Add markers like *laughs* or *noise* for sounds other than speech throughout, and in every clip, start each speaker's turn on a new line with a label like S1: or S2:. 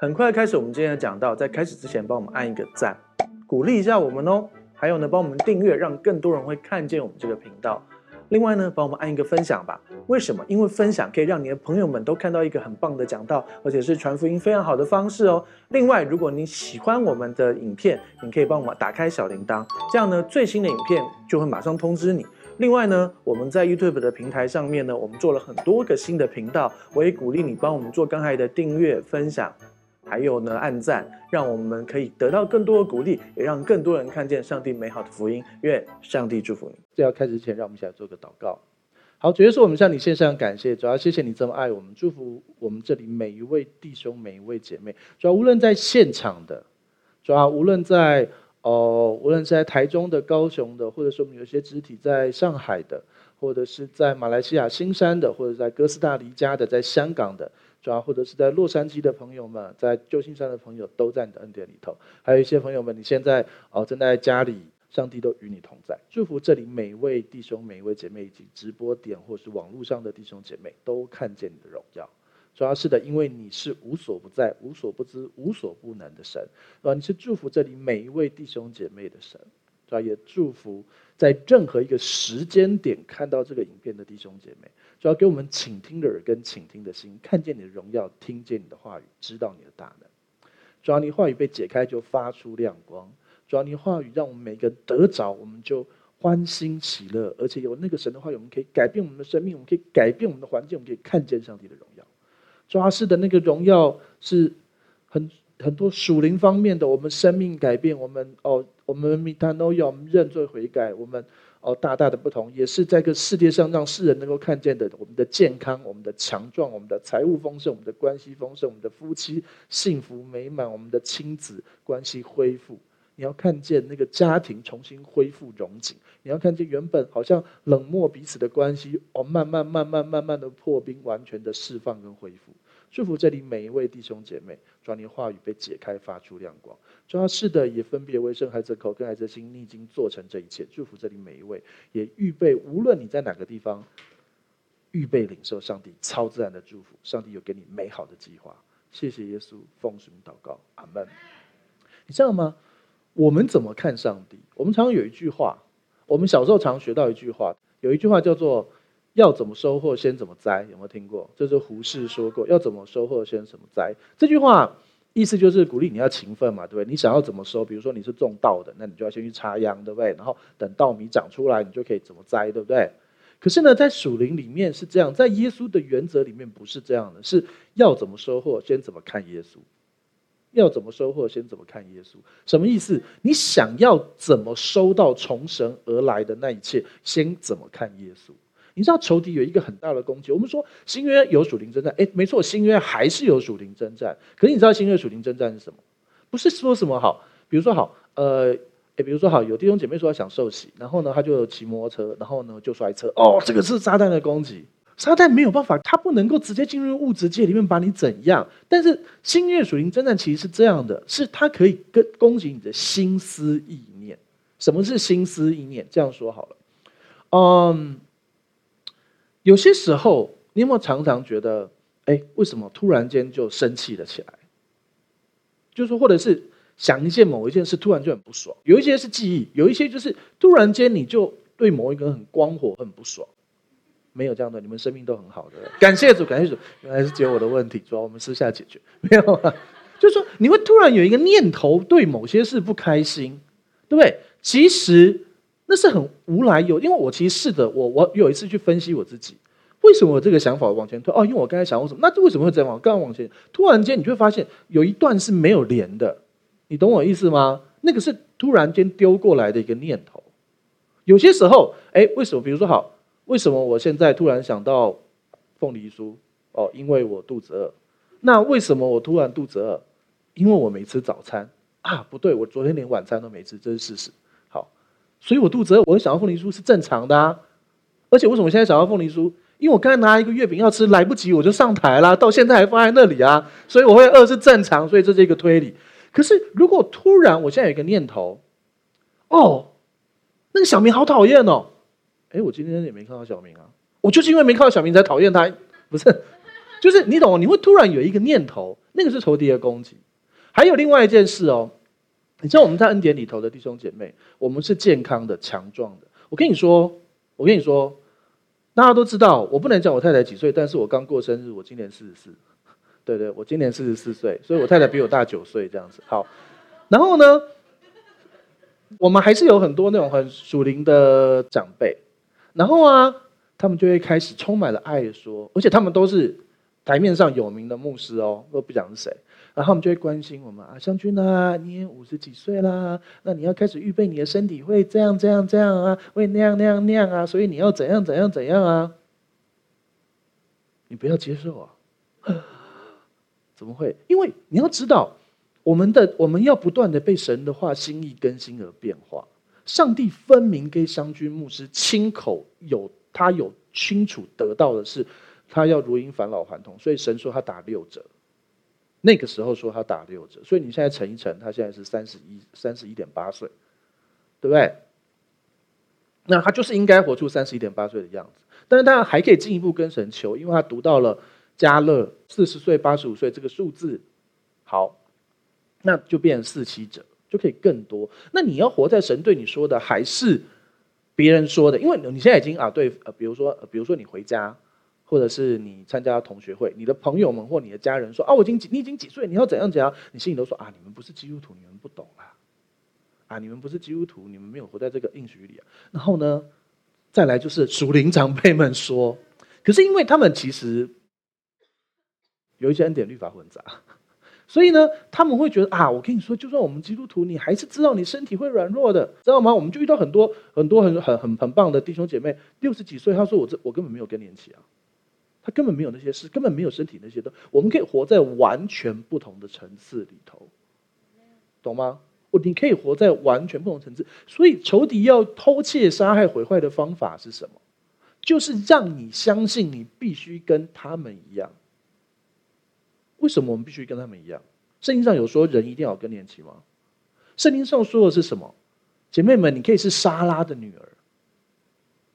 S1: 很快开始，我们今天的讲道，在开始之前，帮我们按一个赞，鼓励一下我们哦。还有呢，帮我们订阅，让更多人会看见我们这个频道。另外呢，帮我们按一个分享吧。为什么？因为分享可以让你的朋友们都看到一个很棒的讲道，而且是传福音非常好的方式哦。另外，如果你喜欢我们的影片，你可以帮我们打开小铃铛，这样呢，最新的影片就会马上通知你。另外呢，我们在 YouTube 的平台上面呢，我们做了很多个新的频道，我也鼓励你帮我们做刚才的订阅、分享。还有呢，按赞，让我们可以得到更多的鼓励，也让更多人看见上帝美好的福音。愿上帝祝福你。在要开始前，让我们一起来做个祷告。好，主耶稣，我们向你献上感谢，主要谢谢你这么爱我们，祝福我们这里每一位弟兄、每一位姐妹。主要无论在现场的，主要无论在哦、呃，无论是在台中的、高雄的，或者说我们有些肢体在上海的，或者是在马来西亚新山的，或者在哥斯达黎加的，在香港的。主要或者是在洛杉矶的朋友们，在旧金山的朋友都在你的恩典里头，还有一些朋友们，你现在哦正在家里，上帝都与你同在，祝福这里每一位弟兄、每一位姐妹，以及直播点或是网络上的弟兄姐妹，都看见你的荣耀。主要是的，因为你是无所不在、无所不知、无所不能的神，啊，你是祝福这里每一位弟兄姐妹的神。主要也祝福在任何一个时间点看到这个影片的弟兄姐妹。主要给我们倾听的耳跟倾听的心，看见你的荣耀，听见你的话语，知道你的大能。主要你话语被解开，就发出亮光。主要你话语让我们每个得着，我们就欢欣喜乐。而且有那个神的话语，我们可以改变我们的生命，我们可以改变我们的环境，我们可以看见上帝的荣耀。主要是的那个荣耀是很很多属灵方面的，我们生命改变，我们哦，我们米他都要认罪悔改，我们。哦，大大的不同，也是在这个世界上让世人能够看见的，我们的健康、我们的强壮、我们的财务丰盛、我们的关系丰盛、我们的夫妻幸福美满、我们的亲子关系恢复。你要看见那个家庭重新恢复融景，你要看见原本好像冷漠彼此的关系，哦，慢慢、慢慢、慢慢的破冰，完全的释放跟恢复。祝福这里每一位弟兄姐妹，主你话语被解开，发出亮光。主要是的，也分别为圣孩子口跟孩子心，你已经做成这一切。祝福这里每一位，也预备，无论你在哪个地方，预备领受上帝超自然的祝福。上帝有给你美好的计划。谢谢耶稣，奉主祷告，阿门。你知道吗？我们怎么看上帝？我们常常有一句话，我们小时候常学到一句话，有一句话叫做。要怎么收获，先怎么栽，有没有听过？这是胡适说过。要怎么收获，先怎么栽。这句话意思就是鼓励你要勤奋嘛，对不对？你想要怎么收？比如说你是种稻的，那你就要先去插秧，对不对？然后等稻米长出来，你就可以怎么栽，对不对？可是呢，在属灵里面是这样，在耶稣的原则里面不是这样的，是要怎么收获，先怎么看耶稣。要怎么收获，先怎么看耶稣。什么意思？你想要怎么收到从神而来的那一切，先怎么看耶稣。你知道仇敌有一个很大的攻击。我们说新约有属灵征战，哎，没错，新约还是有属灵征战。可是你知道新约属灵征战是什么？不是说什么好，比如说好，呃，哎，比如说好，有弟兄姐妹说他想受洗，然后呢，他就骑摩托车，然后呢就摔车。哦，这个是撒旦的攻击。撒旦没有办法，他不能够直接进入物质界里面把你怎样。但是新约属灵征战其实是这样的，是他可以跟攻击你的心思意念。什么是心思意念？这样说好了，嗯。有些时候，你有没有常常觉得，哎，为什么突然间就生气了起来？就是说，或者是想一件某一件事，突然就很不爽。有一些是记忆，有一些就是突然间你就对某一个人很光火、很不爽。没有这样的，你们生命都很好的。感谢主，感谢主，原来是解我的问题，主要我们私下解决。没有啊，就是说你会突然有一个念头，对某些事不开心，对不对？其实。那是很无来由，因为我其实试着我我有一次去分析我自己，为什么我这个想法往前推？哦，因为我刚才想过什么？那为什么会这样？刚刚往前，突然间你就会发现有一段是没有连的，你懂我意思吗？那个是突然间丢过来的一个念头。有些时候，哎，为什么？比如说，好，为什么我现在突然想到凤梨酥？哦，因为我肚子饿。那为什么我突然肚子饿？因为我没吃早餐啊？不对，我昨天连晚餐都没吃，这是事实。所以我肚子饿，我想要凤梨酥是正常的啊。而且为什么现在想要凤梨酥？因为我刚才拿一个月饼要吃，来不及我就上台了，到现在还放在那里啊。所以我会饿是正常，所以这是一个推理。可是如果突然我现在有一个念头，哦，那个小明好讨厌哦。哎，我今天也没看到小明啊，我就是因为没看到小明才讨厌他，不是？就是你懂，你会突然有一个念头，那个是仇敌的攻击。还有另外一件事哦，你知道我们在恩典里头的弟兄姐妹，我们是健康的、强壮的。我跟你说，我跟你说，大家都知道，我不能讲我太太几岁，但是我刚过生日，我今年四十四。对对，我今年四十四岁，所以我太太比我大九岁，这样子。好，然后呢，我们还是有很多那种很属灵的长辈，然后啊，他们就会开始充满了爱说，而且他们都是台面上有名的牧师哦，都不讲是谁，然后他们就会关心我们啊，湘军啊，你也五十几岁啦，那你要开始预备你的身体会这样这样这样啊，会那样那样那样啊，所以你要怎样怎样怎样啊，你不要接受啊。*gasps* 怎么会？因为你要知道，我们的我们要不断的被神的话心意更新而变化。上帝分明给湘君牧师亲口有他有清楚得到的是，他要如因返老还童，所以神说他打六折。那个时候说他打六折，所以你现在乘一乘，他现在是三十一三十一点八岁，对不对？那他就是应该活出三十一点八岁的样子。但是他还可以进一步跟神求，因为他读到了。加勒四十岁、八十五岁这个数字，好，那就变四七折，就可以更多。那你要活在神对你说的，还是别人说的？因为你现在已经啊，对，呃，比如说，比如说你回家，或者是你参加同学会，你的朋友们或你的家人说啊，我已经几，你已经几岁？你要怎样怎样？你心里都说啊，你们不是基督徒，你们不懂啊，啊，你们不是基督徒，你们没有活在这个应许里啊。然后呢，再来就是属灵长辈们说，可是因为他们其实。有一些恩典律法混杂，所以呢，他们会觉得啊，我跟你说，就算我们基督徒，你还是知道你身体会软弱的，知道吗？我们就遇到很多很多很很很很棒的弟兄姐妹，六十几岁，他说我这我根本没有更年期啊，根本没有那些事，根本没有身体那些的，我们可以活在完全不同的层次里头，懂吗？我你可以活在完全不同层次，所以仇敌要偷窃、杀害、毁坏的方法是什么？就是让你相信你必须跟他们一样。为什么我们必须跟他们一样？圣经上有说人一定要有更年期吗？圣经上说的是什么？姐妹们，你可以是撒拉的女儿，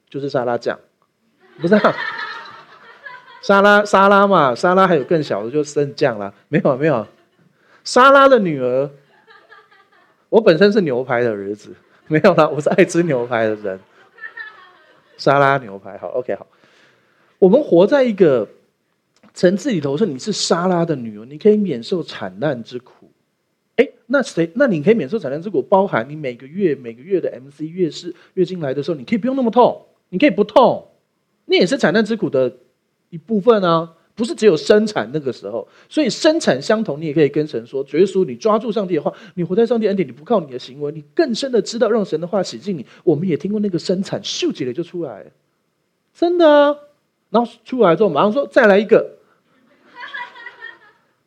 S1: 就是沙拉酱，不是、沙拉沙拉嘛，沙拉还有更小的，就剩酱啦。*laughs* 没有没有，沙拉的女儿。我本身是牛排的儿子，没有啦，我是爱吃牛排的人。沙拉牛排，好，OK，好。我们活在一个。层次里头说你是沙拉的女儿，你可以免受惨难之苦。哎，那谁？那你可以免受产难之苦，包含你每个月每个月的 MC 月事月经来的时候，你可以不用那么痛，你可以不痛，你也是产难之苦的一部分啊，不是只有生产那个时候。所以生产相同，你也可以跟神说：耶稣，你抓住上帝的话，你活在上帝恩典，你不靠你的行为，你更深的知道让神的话洗净你。我们也听过那个生产秀几了就出来，真的啊。然后出来之后马上说再来一个。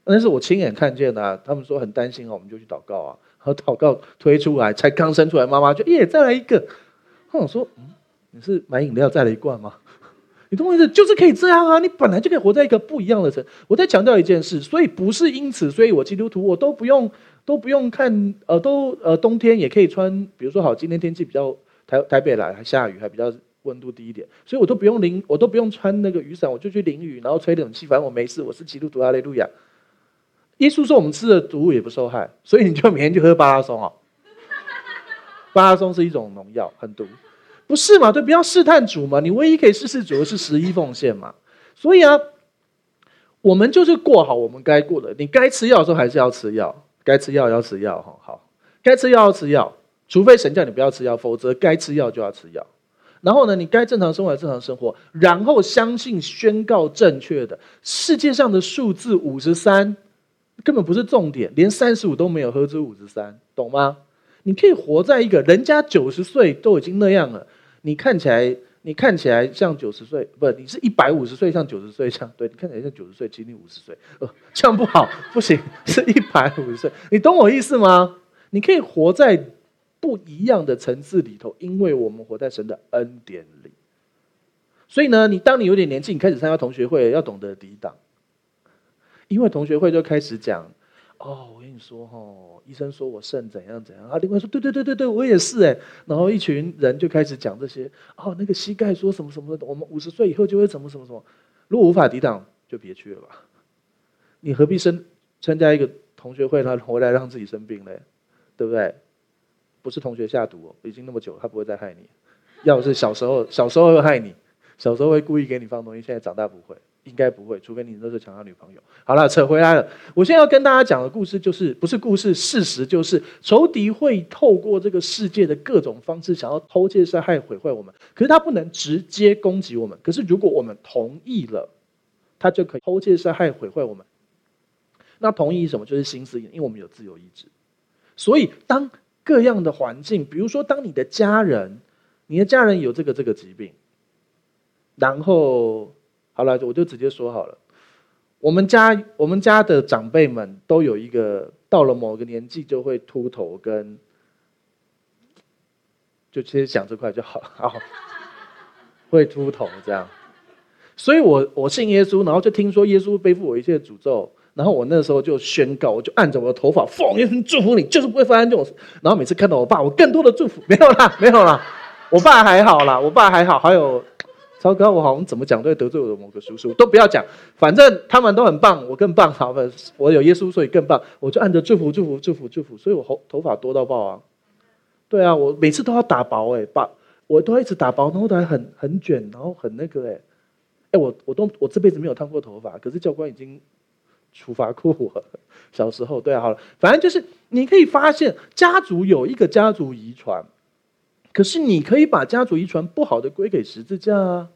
S1: 那是我亲眼看见的，啊，他们说很担心啊，我们就去祷告啊。然后祷告推出来，才刚生出来，妈妈就耶，再来一个。我想说，嗯，你是买饮料再来一罐吗？你懂我意思？就是可以这样啊，你本来就可以活在一个不一样的城。我在强调一件事，所以不是因此，所以我基督徒我都不用都不用看，呃，都呃冬天也可以穿，比如说好，今天天气比较台台北来还下雨，还比较温度低一点，所以我都不用淋，我都不用穿那个雨伞，我就去淋雨，然后吹冷气，反正我没事，我是基督徒，阿雷路亚。耶稣说：“我们吃的毒物也不受害，所以你就每天就喝巴拉松啊。巴拉松是一种农药，很毒，不是嘛？对，不要试探主嘛。你唯一可以试试主的是十一奉献嘛。所以啊，我们就是过好我们该过的。你该吃药的时候还是要吃药，该吃药要吃药哈。好，该吃药要吃药，除非神叫你不要吃药，否则该吃药就要吃药。然后呢，你该正常生活正常生活，然后相信宣告正确的世界上的数字五十三。”根本不是重点，连三十五都没有，何止五十三，懂吗？你可以活在一个人家九十岁都已经那样了，你看起来，你看起来像九十岁，不，你是一百五十岁像九十岁像，对，你看起来像九十岁，其实你五十岁，呃，这样不好，不行，是一百五十岁，你懂我意思吗？你可以活在不一样的层次里头，因为我们活在神的恩典里。所以呢，你当你有点年纪，你开始参加同学会，要懂得抵挡。因为同学会就开始讲，哦，我跟你说哦，医生说我肾怎样怎样啊，另外说对对对对对，我也是哎，然后一群人就开始讲这些，哦，那个膝盖说什么什么的，我们五十岁以后就会怎么什么什么，如果无法抵挡，就别去了吧，你何必生参加一个同学会，他回来让自己生病嘞，对不对？不是同学下毒哦，已经那么久，他不会再害你。要是小时候，小时候会害你，小时候会故意给你放东西，现在长大不会。应该不会，除非你那时候抢他女朋友。好了，扯回来了。我现在要跟大家讲的故事，就是不是故事，事实就是仇敌会透过这个世界的各种方式，想要偷窃、杀害、毁坏我们。可是他不能直接攻击我们。可是如果我们同意了，他就可以偷窃、杀害、毁坏我们。那同意什么？就是心思，因为我们有自由意志。所以当各样的环境，比如说当你的家人，你的家人有这个这个疾病，然后。好了，我就直接说好了。我们家我们家的长辈们都有一个，到了某个年纪就会秃头，跟就其实讲这块就好了。*laughs* 会秃头这样。所以我我信耶稣，然后就听说耶稣背负我一切诅咒，然后我那时候就宣告，我就按着我的头发，奉耶稣祝福你，就是不会发生这种事。然后每次看到我爸，我更多的祝福。没有啦，没有啦，我爸还好啦，我爸还好，还有。超哥，我好像怎么讲都会得罪我的某个叔叔，都不要讲，反正他们都很棒，我更棒。好，我有耶稣，所以更棒。我就按着祝福、祝福、祝福、祝福，所以我头头发多到爆啊！对啊，我每次都要打薄哎，把我都要一直打薄，然后都还很很卷，然后很那个哎哎，我我都我这辈子没有烫过头发，可是教官已经处罚过我。小时候，对啊，好了，反正就是你可以发现，家族有一个家族遗传。可是你可以把家族遗传不好的归给十字架啊，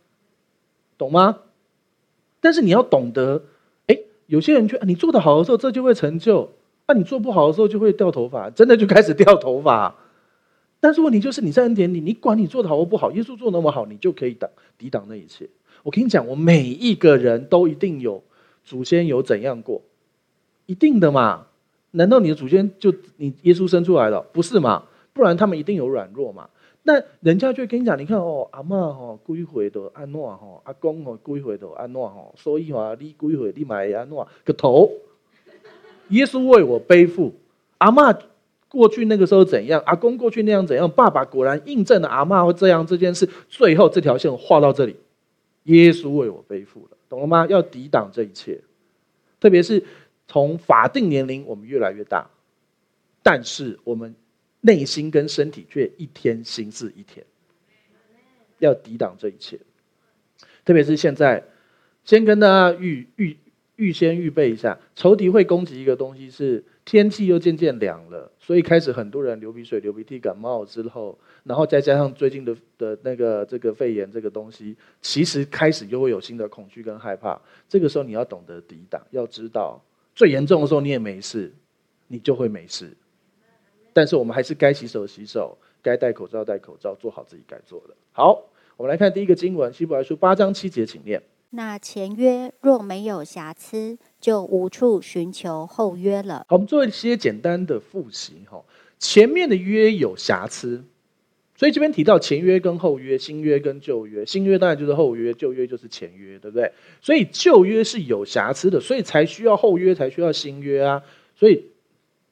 S1: 懂吗？但是你要懂得，哎，有些人觉得你做得好的时候，这就会成就；啊，你做不好的时候，就会掉头发，真的就开始掉头发。但是问题就是你在恩典里，你管你做的好或不好，耶稣做那么好，你就可以挡抵挡那一切。我跟你讲，我每一个人都一定有祖先有怎样过，一定的嘛？难道你的祖先就你耶稣生出来了？不是嘛？不然他们一定有软弱嘛？那人家就会跟你讲，你看哦，阿嬷吼归回的安诺吼，阿公吼归回的安诺吼，所以话你归回你买安诺个头，耶稣为我背负，阿嬷过去那个时候怎样，阿公过去那样怎样，爸爸果然印证了阿嬷会这样这件事，最后这条线画到这里，耶稣为我背负了，懂了吗？要抵挡这一切，特别是从法定年龄我们越来越大，但是我们。内心跟身体却一天心思一天，要抵挡这一切。特别是现在，先跟大家预预预先预备一下，仇敌会攻击一个东西，是天气又渐渐凉了，所以开始很多人流鼻水、流鼻涕、感冒之后，然后再加上最近的的那个这个肺炎这个东西，其实开始就会有新的恐惧跟害怕。这个时候你要懂得抵挡，要知道最严重的时候你也没事，你就会没事。但是我们还是该洗手洗手，该戴口罩戴口罩，做好自己该做的。好，我们来看第一个经文，希伯来书八章七节，请念。
S2: 那前约若没有瑕疵，就无处寻求后约了。
S1: 好，我们做一些简单的复习哈。前面的约有瑕疵，所以这边提到前约跟后约，新约跟旧约，新约当然就是后约，旧约就是前约，对不对？所以旧约是有瑕疵的，所以才需要后约，才需要新约啊。所以。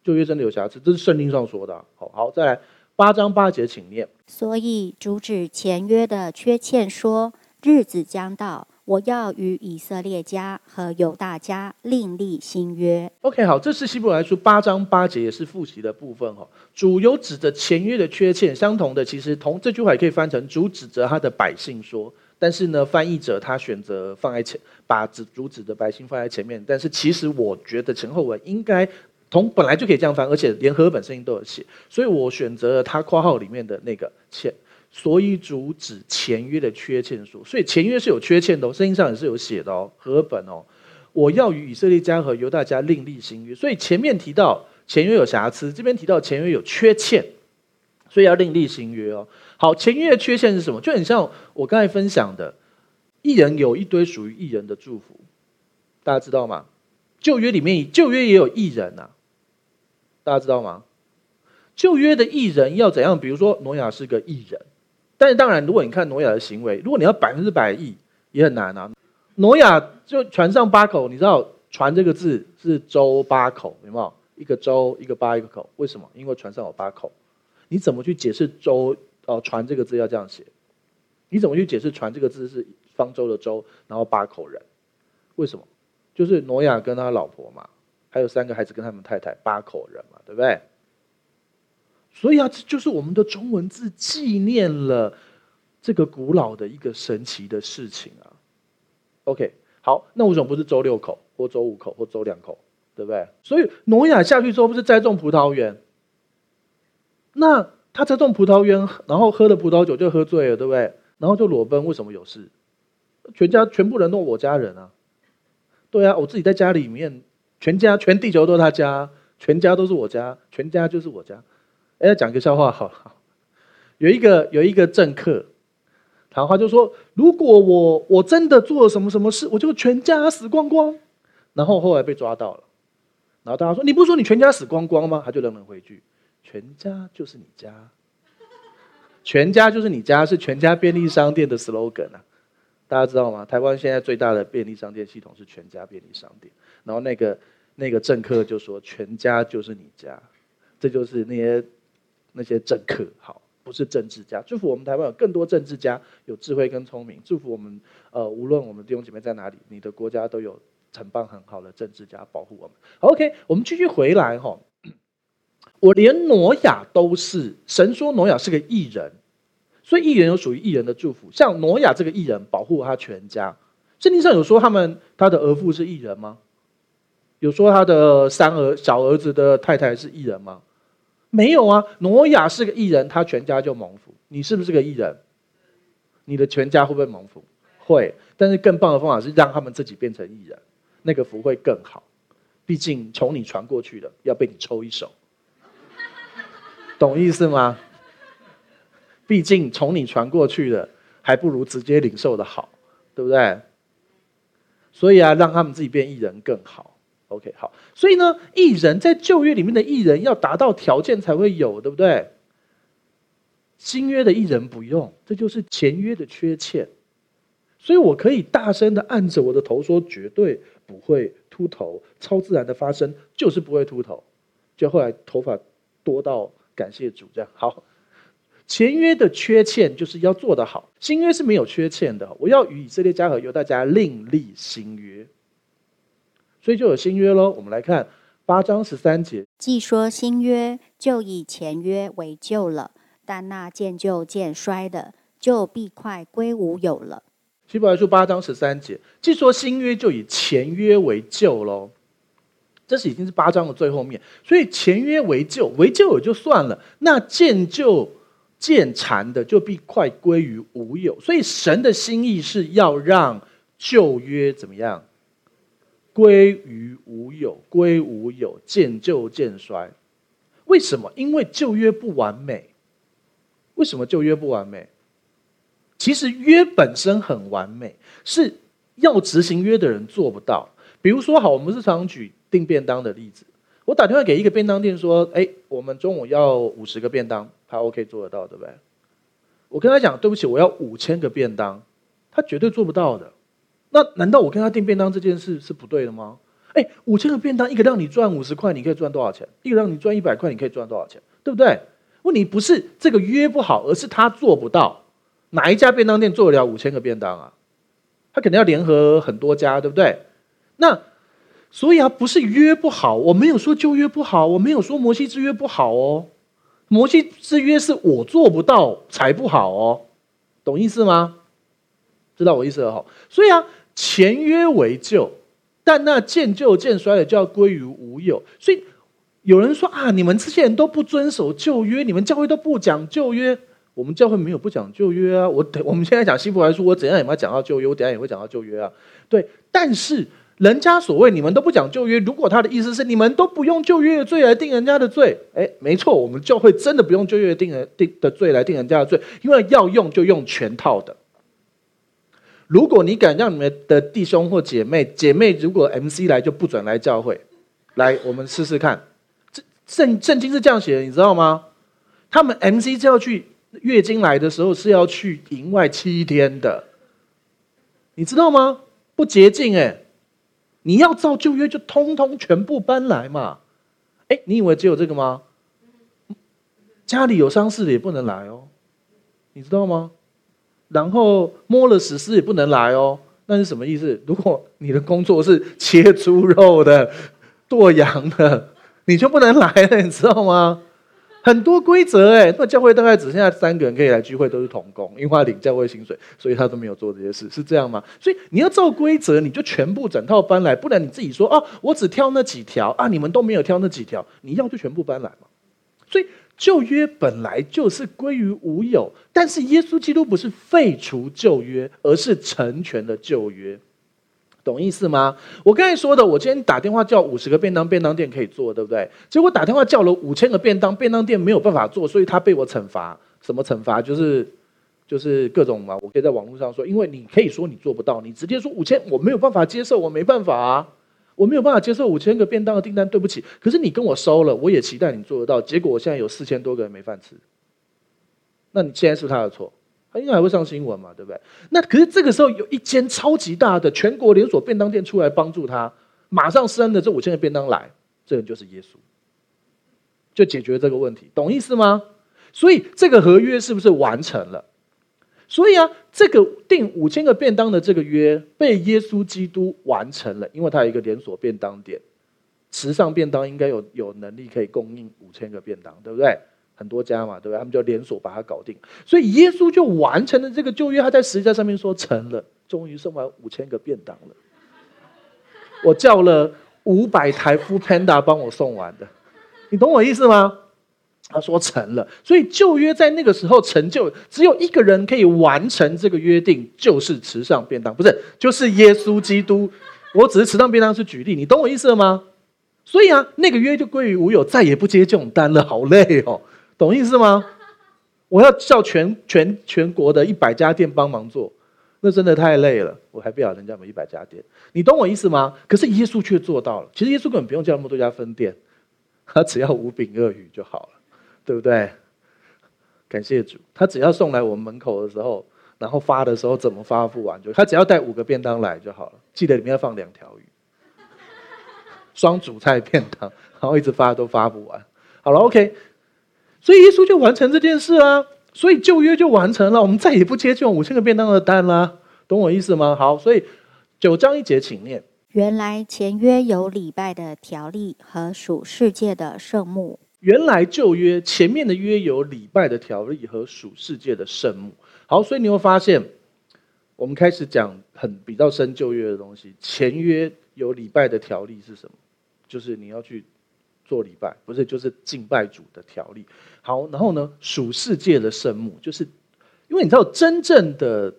S1: 旧约真的有瑕疵，这是圣经上说的啊。好，好，再来八章八节，请念。
S2: 所以主指前约的缺欠，说：日子将到，我要与以色列家和犹大家另立新约。
S1: OK，好，这是希伯来书八章八节，也是复习的部分哈。主有指着前约的缺欠，相同的，其实同这句话也可以翻成主指着他的百姓说。但是呢，翻译者他选择放在前，把指主指的百姓放在前面。但是其实我觉得前后文应该。同本来就可以这样翻，而且连和本圣经都有写，所以我选择了他括号里面的那个欠，所以主指前约的缺欠说，所以前约是有缺欠的哦，圣经上也是有写的哦，和本哦，我要与以色列家和犹大家另立新约，所以前面提到前约有瑕疵，这边提到前约有缺欠，所以要另立新约哦。好，前约的缺陷是什么？就很像我刚才分享的，义人有一堆属于义人的祝福，大家知道吗？旧约里面，旧约也有义人啊。大家知道吗？旧约的艺人要怎样？比如说，挪亚是个艺人，但是当然，如果你看挪亚的行为，如果你要百分之百义，也很难啊。挪亚就船上八口，你知道“船”这个字是舟八口，有没有？一个舟，一个八，一个口。为什么？因为船上有八口。你怎么去解释“舟”？哦，“船”这个字要这样写？你怎么去解释“船”这个字是方舟的舟，然后八口人？为什么？就是挪亚跟他老婆嘛。还有三个孩子跟他们太太，八口人嘛，对不对？所以啊，这就是我们的中文字纪念了这个古老的一个神奇的事情啊。OK，好，那为什么不是周六口或周五口或周两口，对不对？所以挪亚下去之后不是栽种葡萄园，那他栽种葡萄园，然后喝了葡萄酒就喝醉了，对不对？然后就裸奔，为什么有事？全家全部人都我家人啊，对啊，我自己在家里面，全家全地球都是他家，全家都是我家，全家就是我家。哎，讲个笑话好了，好，有一个有一个政客，谈话就说，如果我我真的做了什么什么事，我就全家死光光。然后后来被抓到了，然后大家说，你不是说你全家死光光吗？他就冷冷回一句，全家就是你家，全家就是你家，是全家便利商店的 slogan 啊。大家知道吗？台湾现在最大的便利商店系统是全家便利商店。然后那个那个政客就说：“全家就是你家。”这就是那些那些政客，好，不是政治家。祝福我们台湾有更多政治家，有智慧跟聪明。祝福我们，呃，无论我们弟兄姐妹在哪里，你的国家都有很棒很好的政治家保护我们。OK，我们继续回来哈。我连挪亚都是神说挪亚是个义人。所以艺人有属于艺人的祝福，像挪亚这个艺人保护他全家。圣经上有说他们他的儿妇是艺人吗？有说他的三儿小儿子的太太是艺人吗？没有啊。挪亚是个艺人，他全家就蒙福。你是不是个艺人？你的全家会不会蒙福？会。但是更棒的方法是让他们自己变成艺人，那个福会更好。毕竟从你传过去的要被你抽一手，懂意思吗？毕竟从你传过去的，还不如直接领受的好，对不对？所以啊，让他们自己变艺人更好。OK，好。所以呢，艺人在旧约里面的艺人要达到条件才会有，对不对？新约的艺人不用，这就是前约的缺欠。所以我可以大声的按着我的头说，绝对不会秃头，超自然的发生就是不会秃头。就后来头发多到感谢主，这样好。前约的缺欠就是要做得好，新约是没有缺欠的。我要与以色列家和犹大家另立新约，所以就有新约喽。我们来看八章十三节，
S2: 既说新约，就以前约为旧了，但那渐旧渐衰的，就必快归无有了。
S1: 希伯来书八章十三节，既说新约，就以前约为旧喽。这是已经是八章的最后面，所以前约为旧，为旧也就算了，那渐旧。渐残的就必快归于无有，所以神的心意是要让旧约怎么样？归于无有，归无有，渐旧渐衰。为什么？因为旧约不完美。为什么旧约不完美？其实约本身很完美，是要执行约的人做不到。比如说，好，我们是常举订便当的例子。我打电话给一个便当店说：“哎，我们中午要五十个便当。”他 OK 做得到，对不对？我跟他讲，对不起，我要五千个便当，他绝对做不到的。那难道我跟他订便当这件事是不对的吗？哎，五千个便当，一个让你赚五十块，你可以赚多少钱？一个让你赚一百块，你可以赚多少钱？对不对？问题不是这个约不好，而是他做不到。哪一家便当店做得了五千个便当啊？他肯定要联合很多家，对不对？那所以啊，不是约不好，我没有说旧约不好，我没有说摩西之约不好哦。摩西之约是我做不到才不好哦，懂意思吗？知道我意思了哈。所以啊，前约为旧，但那渐旧渐衰的就要归于无有。所以有人说啊，你们这些人都不遵守旧约，你们教会都不讲旧约。我们教会没有不讲旧约啊。我我们现在讲希伯来书，我怎样也没有讲到旧约，我等下也会讲到旧约啊。对，但是。人家所谓你们都不讲旧约，如果他的意思是你们都不用旧约的罪来定人家的罪，哎，没错，我们教会真的不用旧约定人定的罪来定人家的罪，因为要用就用全套的。如果你敢让你们的弟兄或姐妹，姐妹如果 MC 来就不准来教会，来，我们试试看，这圣圣经是这样写的，你知道吗？他们 MC 就要去月经来的时候是要去营外七天的，你知道吗？不洁净哎。你要照旧约，就通通全部搬来嘛？哎，你以为只有这个吗？家里有丧事的也不能来哦，你知道吗？然后摸了死尸也不能来哦。那是什么意思？如果你的工作是切猪肉的，剁羊的，你就不能来了，你知道吗？很多规则哎，那教会大概只剩下三个人可以来聚会，都是同工，因为他领教会薪水，所以他都没有做这些事，是这样吗？所以你要照规则，你就全部整套搬来，不然你自己说哦，我只挑那几条啊，你们都没有挑那几条，你要就全部搬来嘛。所以旧约本来就是归于无有，但是耶稣基督不是废除旧约，而是成全了旧约。懂意思吗？我刚才说的，我今天打电话叫五十个便当，便当店可以做，对不对？结果打电话叫了五千个便当，便当店没有办法做，所以他被我惩罚。什么惩罚？就是就是各种嘛。我可以在网络上说，因为你可以说你做不到，你直接说五千，我没有办法接受，我没办法啊，我没有办法接受五千个便当的订单，对不起。可是你跟我收了，我也期待你做得到。结果我现在有四千多个人没饭吃，那你现在是不是他的错？他应该还会上新闻嘛，对不对？那可是这个时候有一间超级大的全国连锁便当店出来帮助他，马上生了这五千个便当来，这人就是耶稣，就解决这个问题，懂意思吗？所以这个合约是不是完成了？所以啊，这个订五千个便当的这个约被耶稣基督完成了，因为他有一个连锁便当店，时尚便当应该有有能力可以供应五千个便当，对不对？很多家嘛，对不对？他们就连锁把它搞定，所以耶稣就完成了这个旧约。他在十字架上面说成了，终于送完五千个便当了。我叫了五百台 foodpanda 帮我送完的，你懂我意思吗？他说成了，所以旧约在那个时候成就，只有一个人可以完成这个约定，就是时尚便当，不是，就是耶稣基督。我只是时尚便当是举例，你懂我意思了吗？所以啊，那个约就归于无有，再也不接这种单了，好累哦。懂意思吗？我要叫全全全国的一百家店帮忙做，那真的太累了。我还不晓得人家有没有一百家店，你懂我意思吗？可是耶稣却做到了。其实耶稣根本不用叫那么多家分店，他只要五饼二鱼就好了，对不对？感谢主，他只要送来我们门口的时候，然后发的时候怎么发不完就，他只要带五个便当来就好了。记得里面要放两条鱼，双主菜便当，然后一直发都发不完。好了，OK。所以耶稣就完成这件事啊，所以旧约就完成了，我们再也不接这种五千个便当的单啦，懂我意思吗？好，所以九章一节，请念。
S2: 原来前约有礼拜的条例和属世界的圣幕。
S1: 原来旧约前面的约有礼拜的条例和属世界的圣幕。好，所以你会发现，我们开始讲很比较深旧约的东西。前约有礼拜的条例是什么？就是你要去。做礼拜不是就是敬拜主的条例。好，然后呢，属世界的圣幕，就是因为你知道，真正的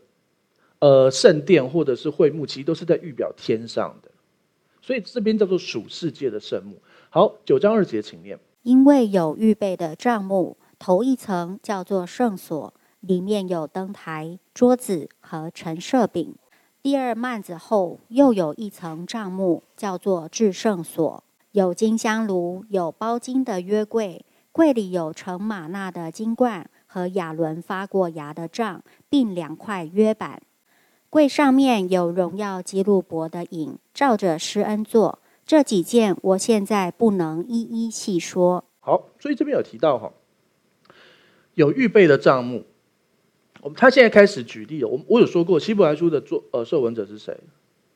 S1: 呃圣殿或者是会幕，其实都是在预表天上的，所以这边叫做属世界的圣幕。好，九章二节，请念。
S2: 因为有预备的帐幕，头一层叫做圣所，里面有灯台、桌子和陈设饼；第二幔子后又有一层帐幕，叫做至圣所。有金香炉，有包金的约柜，柜里有盛吗哪的金罐和亚伦发过芽的杖，并两块约板。柜上面有荣耀基路伯的影，照着施恩座。这几件我现在不能一一细说。
S1: 好，所以这边有提到哈，有预备的账目。我们他现在开始举例。我我有说过，希伯来书的作呃受文者是谁？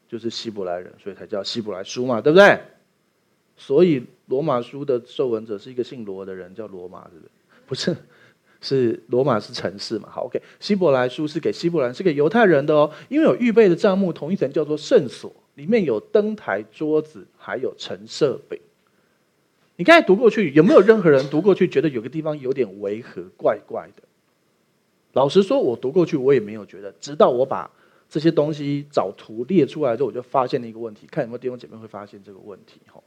S1: 就是希伯来人，所以才叫希伯来书嘛，对不对？所以罗马书的受文者是一个姓罗的人，叫罗马，是不是？不是，*laughs* 是罗马是城市嘛。好，OK。希伯来书是给希伯来，是给犹太人的哦。因为有预备的帐幕，同一层叫做圣所，里面有灯台、桌子，还有陈设饼。你刚才读过去，有没有任何人读过去觉得有个地方有点违和、怪怪的？老实说，我读过去我也没有觉得，直到我把这些东西找图列出来之后，我就发现了一个问题。看有没有弟兄姐妹会发现这个问题？哈。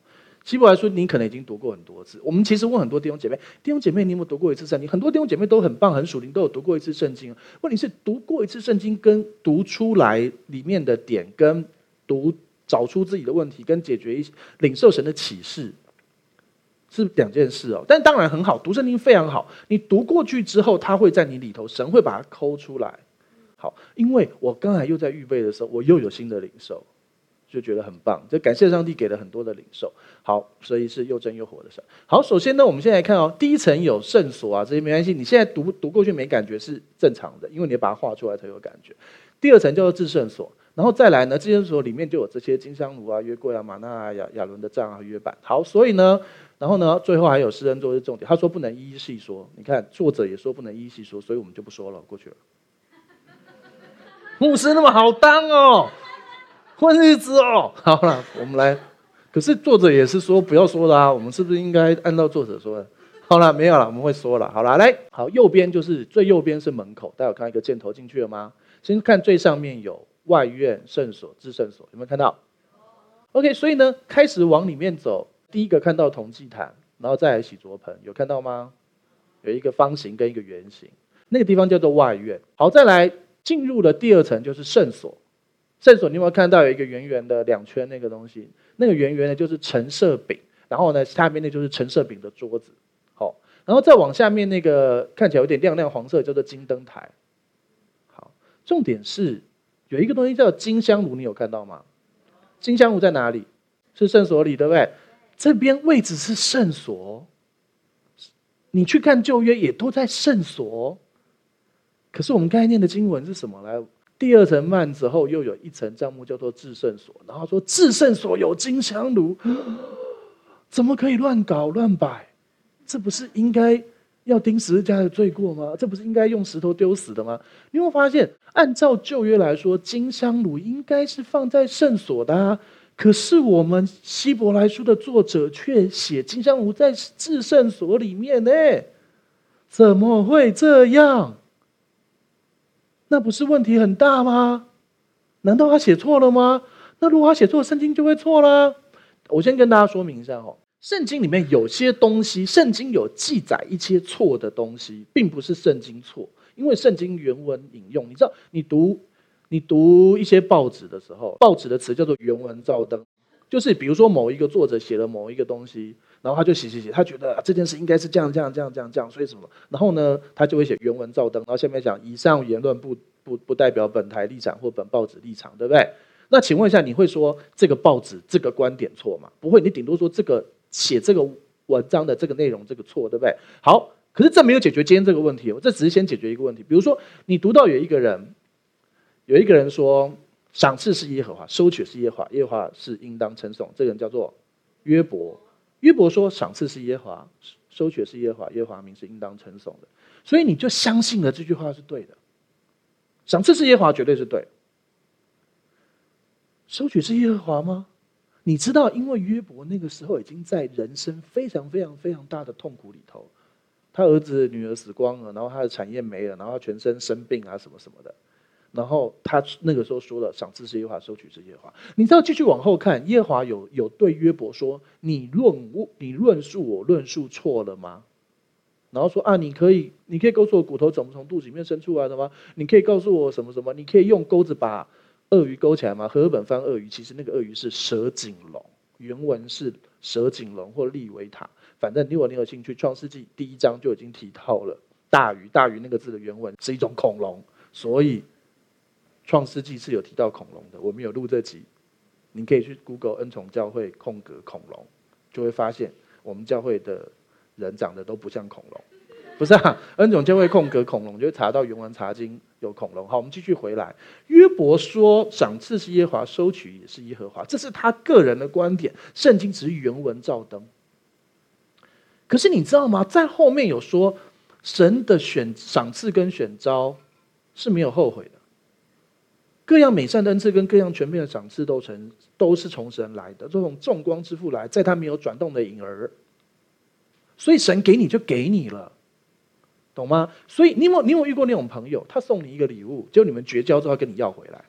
S1: 希伯来书，你可能已经读过很多次。我们其实问很多弟兄姐妹，弟兄姐妹，你有没有读过一次圣经？很多弟兄姐妹都很棒，很属灵，都有读过一次圣经。问题是，读过一次圣经跟读出来里面的点，跟读找出自己的问题，跟解决一些领受神的启示，是两件事哦。但当然很好，读圣经非常好。你读过去之后，它会在你里头，神会把它抠出来。好，因为我刚才又在预备的时候，我又有新的领受。就觉得很棒，就感谢上帝给了很多的领受。好，所以是又真又活的神。好，首先呢，我们现在看哦，第一层有圣所啊，这些没关系。你现在读读过去没感觉是正常的，因为你要把它画出来才有感觉。第二层叫做至圣所，然后再来呢，至圣所里面就有这些金香炉啊、约柜啊、玛纳啊、亚亚伦的杖啊、约版。好，所以呢，然后呢，最后还有施恩座是重点，他说不能一一细说。你看作者也说不能一一细说，所以我们就不说了，过去了。牧师那么好当哦，混日子哦。*laughs* 好了，我们来。可是作者也是说不要说的啊，我们是不是应该按照作者说的？*laughs* 好了，没有了，我们会说了。好了，来，好，右边就是最右边是门口，大家有看到一个箭头进去了吗？先看最上面有外院、圣所、至圣所，有没有看到？OK，所以呢，开始往里面走，第一个看到铜祭坛，然后再来洗濯盆，有看到吗？有一个方形跟一个圆形，那个地方叫做外院。好，再来进入了第二层，就是圣所。圣所你有没有看到有一个圆圆的两圈那个东西？那个圆圆的就是橙色饼，然后呢，下面那就是橙色饼的桌子。好然后再往下面那个看起来有点亮亮黄色，叫做金灯台。好，重点是有一个东西叫金香炉，你有看到吗？金香炉在哪里？是圣所里，对不对？这边位置是圣所。你去看旧约也都在圣所。可是我们刚才念的经文是什么来？第二层幔子后又有一层帐幕，叫做至圣所。然后说至圣所有金香炉，*gasps* 怎么可以乱搞乱摆？这不是应该要钉十字架的罪过吗？这不是应该用石头丢死的吗？你会发现，按照旧约来说，金香炉应该是放在圣所的啊。可是我们希伯来书的作者却写金香炉在至圣所里面呢？怎么会这样？那不是问题很大吗？难道他写错了吗？那如果他写错，圣经就会错啦。我先跟大家说明一下哦。圣经里面有些东西，圣经有记载一些错的东西，并不是圣经错，因为圣经原文引用，你知道，你读你读一些报纸的时候，报纸的词叫做原文照登，就是比如说某一个作者写了某一个东西，然后他就写写写，他觉得这件事应该是这样这样这样这样这样，所以什么，然后呢，他就会写原文照登，然后下面讲以上言论不不不代表本台立场或本报纸立场，对不对？那请问一下，你会说这个报纸这个观点错吗？不会，你顶多说这个。写这个文章的这个内容这个错，对不对？好，可是这没有解决今天这个问题，我这只是先解决一个问题。比如说，你读到有一个人，有一个人说，赏赐是耶和华，收取是耶和华，耶和华是应当称颂。这个人叫做约伯，约伯说，赏赐是耶和华，收取是耶和华，耶和华名是应当称颂的。所以你就相信了这句话是对的，赏赐是耶和华绝对是对，收取是耶和华吗？你知道，因为约伯那个时候已经在人生非常非常非常大的痛苦里头，他儿子女儿死光了，然后他的产业没了，然后他全身生病啊什么什么的，然后他那个时候说了：“赏赐是耶和华，收取是耶和华。”你知道，继续往后看，耶和华有有对约伯说：“你论你论述我论述错了吗？”然后说：“啊，你可以你可以告诉我骨头怎么从肚子里面伸出来的吗？你可以告诉我什么什么？你可以用钩子把。”鳄鱼勾起来吗？和本翻鳄鱼，其实那个鳄鱼是蛇颈龙，原文是蛇颈龙或利维塔。反正如果你有兴趣，《创世纪》第一章就已经提到了大鱼。大鱼那个字的原文是一种恐龙，所以《创世纪》是有提到恐龙的。我们有录这集，你可以去 Google 恩宠教会空格恐龙，就会发现我们教会的人长得都不像恐龙。不是啊，*laughs* 恩宠教会空格恐龙，就会查到原文查经有恐龙。好，我们继续回来。约伯说：“赏赐是耶和华，收取也是耶和华。”这是他个人的观点。圣经只是原文照登。可是你知道吗？在后面有说，神的选赏赐跟选召是没有后悔的。各样美善的恩赐跟各样全面的赏赐都成都是从神来的，这种众光之父来，在他没有转动的影儿。所以神给你就给你了。懂吗？所以你有你有遇过那种朋友，他送你一个礼物，就你们绝交之后跟你要回来，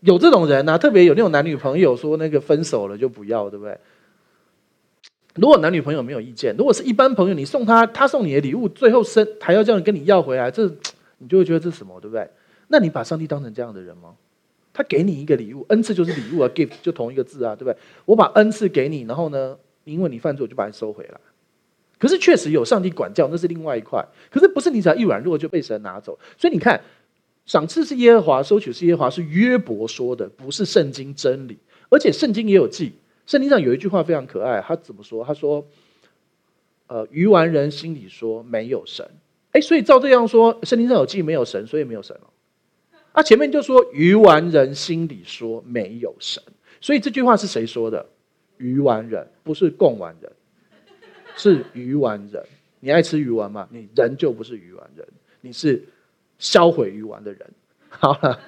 S1: 有这种人啊，特别有那种男女朋友说那个分手了就不要，对不对？如果男女朋友没有意见，如果是一般朋友，你送他，他送你的礼物，最后生还要叫你跟你要回来，这你就会觉得这是什么，对不对？那你把上帝当成这样的人吗？他给你一个礼物，恩赐就是礼物啊，gift 就同一个字啊，对不对？我把恩赐给你，然后呢，因为你犯错，我就把你收回来。可是确实有上帝管教，那是另外一块。可是不是你只要一软弱就被神拿走。所以你看，赏赐是耶和华，收取是耶和华，是约伯说的，不是圣经真理。而且圣经也有记，圣经上有一句话非常可爱，他怎么说？他说：“呃，愚顽人心里说没有神。”哎，所以照这样说，圣经上有记没有神，所以没有神了。啊，前面就说愚顽人心里说没有神，所以这句话是谁说的？愚顽人不是贡丸人，是愚顽人。你爱吃鱼丸吗？你人就不是鱼丸人，你是销毁鱼丸的人。好了，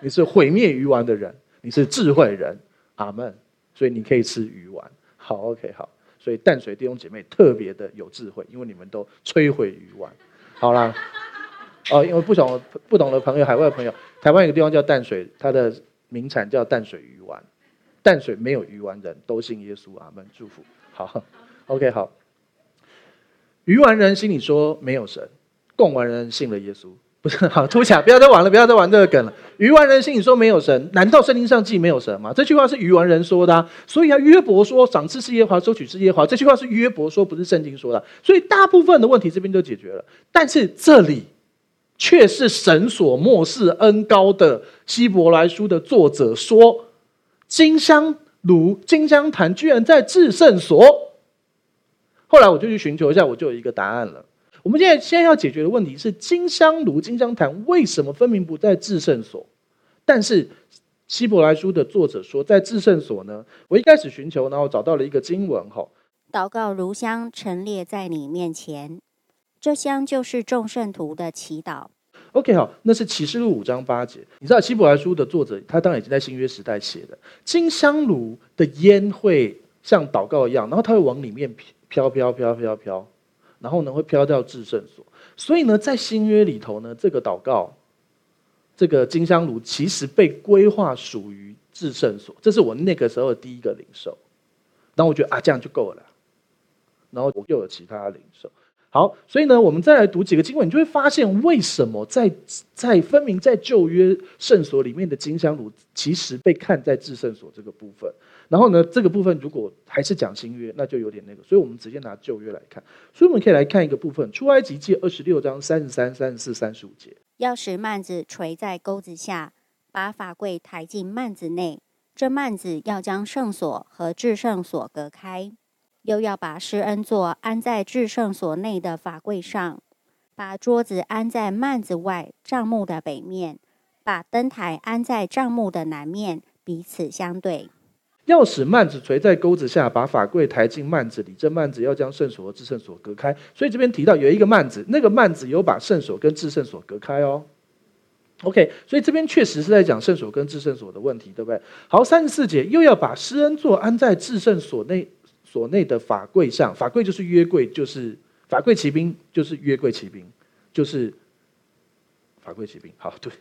S1: 你是毁灭鱼丸的人，你是智慧人。阿门。所以你可以吃鱼丸。好，OK，好。所以淡水弟兄姐妹特别的有智慧，因为你们都摧毁鱼丸。好啦，哦，因为不懂不懂的朋友，海外朋友，台湾有个地方叫淡水，它的名产叫淡水鱼丸。淡水没有鱼丸人，都信耶稣。阿门。祝福。好，OK，好。鱼丸人心里说没有神，贡丸人信了耶稣，不是好突起来，不要再玩了，不要再玩这个梗了。鱼丸人心里说没有神，难道圣经上记没有神吗？这句话是鱼丸人说的，啊，所以啊，约伯说赏赐是耶和华，收取是耶和华，这句话是约伯说，不是圣经说的。所以大部分的问题这边都解决了，但是这里却是神所默示恩高的希伯来书的作者说，金香炉、金香坛居然在至圣所。后来我就去寻求一下，我就有一个答案了。我们现在现在要解决的问题是：金香炉、金香坛为什么分明不在至圣所？但是希伯来书的作者说在至圣所呢？我一开始寻求，然后找到了一个经文，哈，
S2: 祷告如香陈列在你面前，这香就是众圣徒的祈祷。
S1: OK，好，那是启示录五章八节。你知道希伯来书的作者，他当然已经在新约时代写的。金香炉的烟会像祷告一样，然后它会往里面飘飘飘飘飘，然后呢会飘到至圣所。所以呢，在新约里头呢，这个祷告，这个金香炉其实被规划属于至圣所。这是我那个时候的第一个领受。然后我觉得啊，这样就够了。然后我又有其他领受。好，所以呢，我们再来读几个经文，你就会发现为什么在在分明在旧约圣所里面的金香炉，其实被看在至圣所这个部分。然后呢，这个部分如果还是讲新约，那就有点那个。所以我们直接拿旧约来看。所以我们可以来看一个部分，出埃及记二十六章三十三、三十四、三十五节。
S2: 要使幔子垂在钩子下，把法柜抬进幔子内。这幔子要将圣所和至圣所隔开。又要把施恩座安在至圣所内的法柜上，把桌子安在幔子外帐幕的北面，把灯台安在帐幕的南面，彼此相对。
S1: 要使幔子垂在钩子下，把法柜抬进幔子里。这幔子要将圣所和至圣所隔开。所以这边提到有一个幔子，那个幔子有把圣所跟至圣所隔开哦。OK，所以这边确实是在讲圣所跟至圣所的问题，对不对？好，三十四节又要把施恩座安在至圣所内。所内的法柜上，法柜就是约柜，就是法柜骑兵，就是约柜骑兵，就是法柜骑兵。好，对，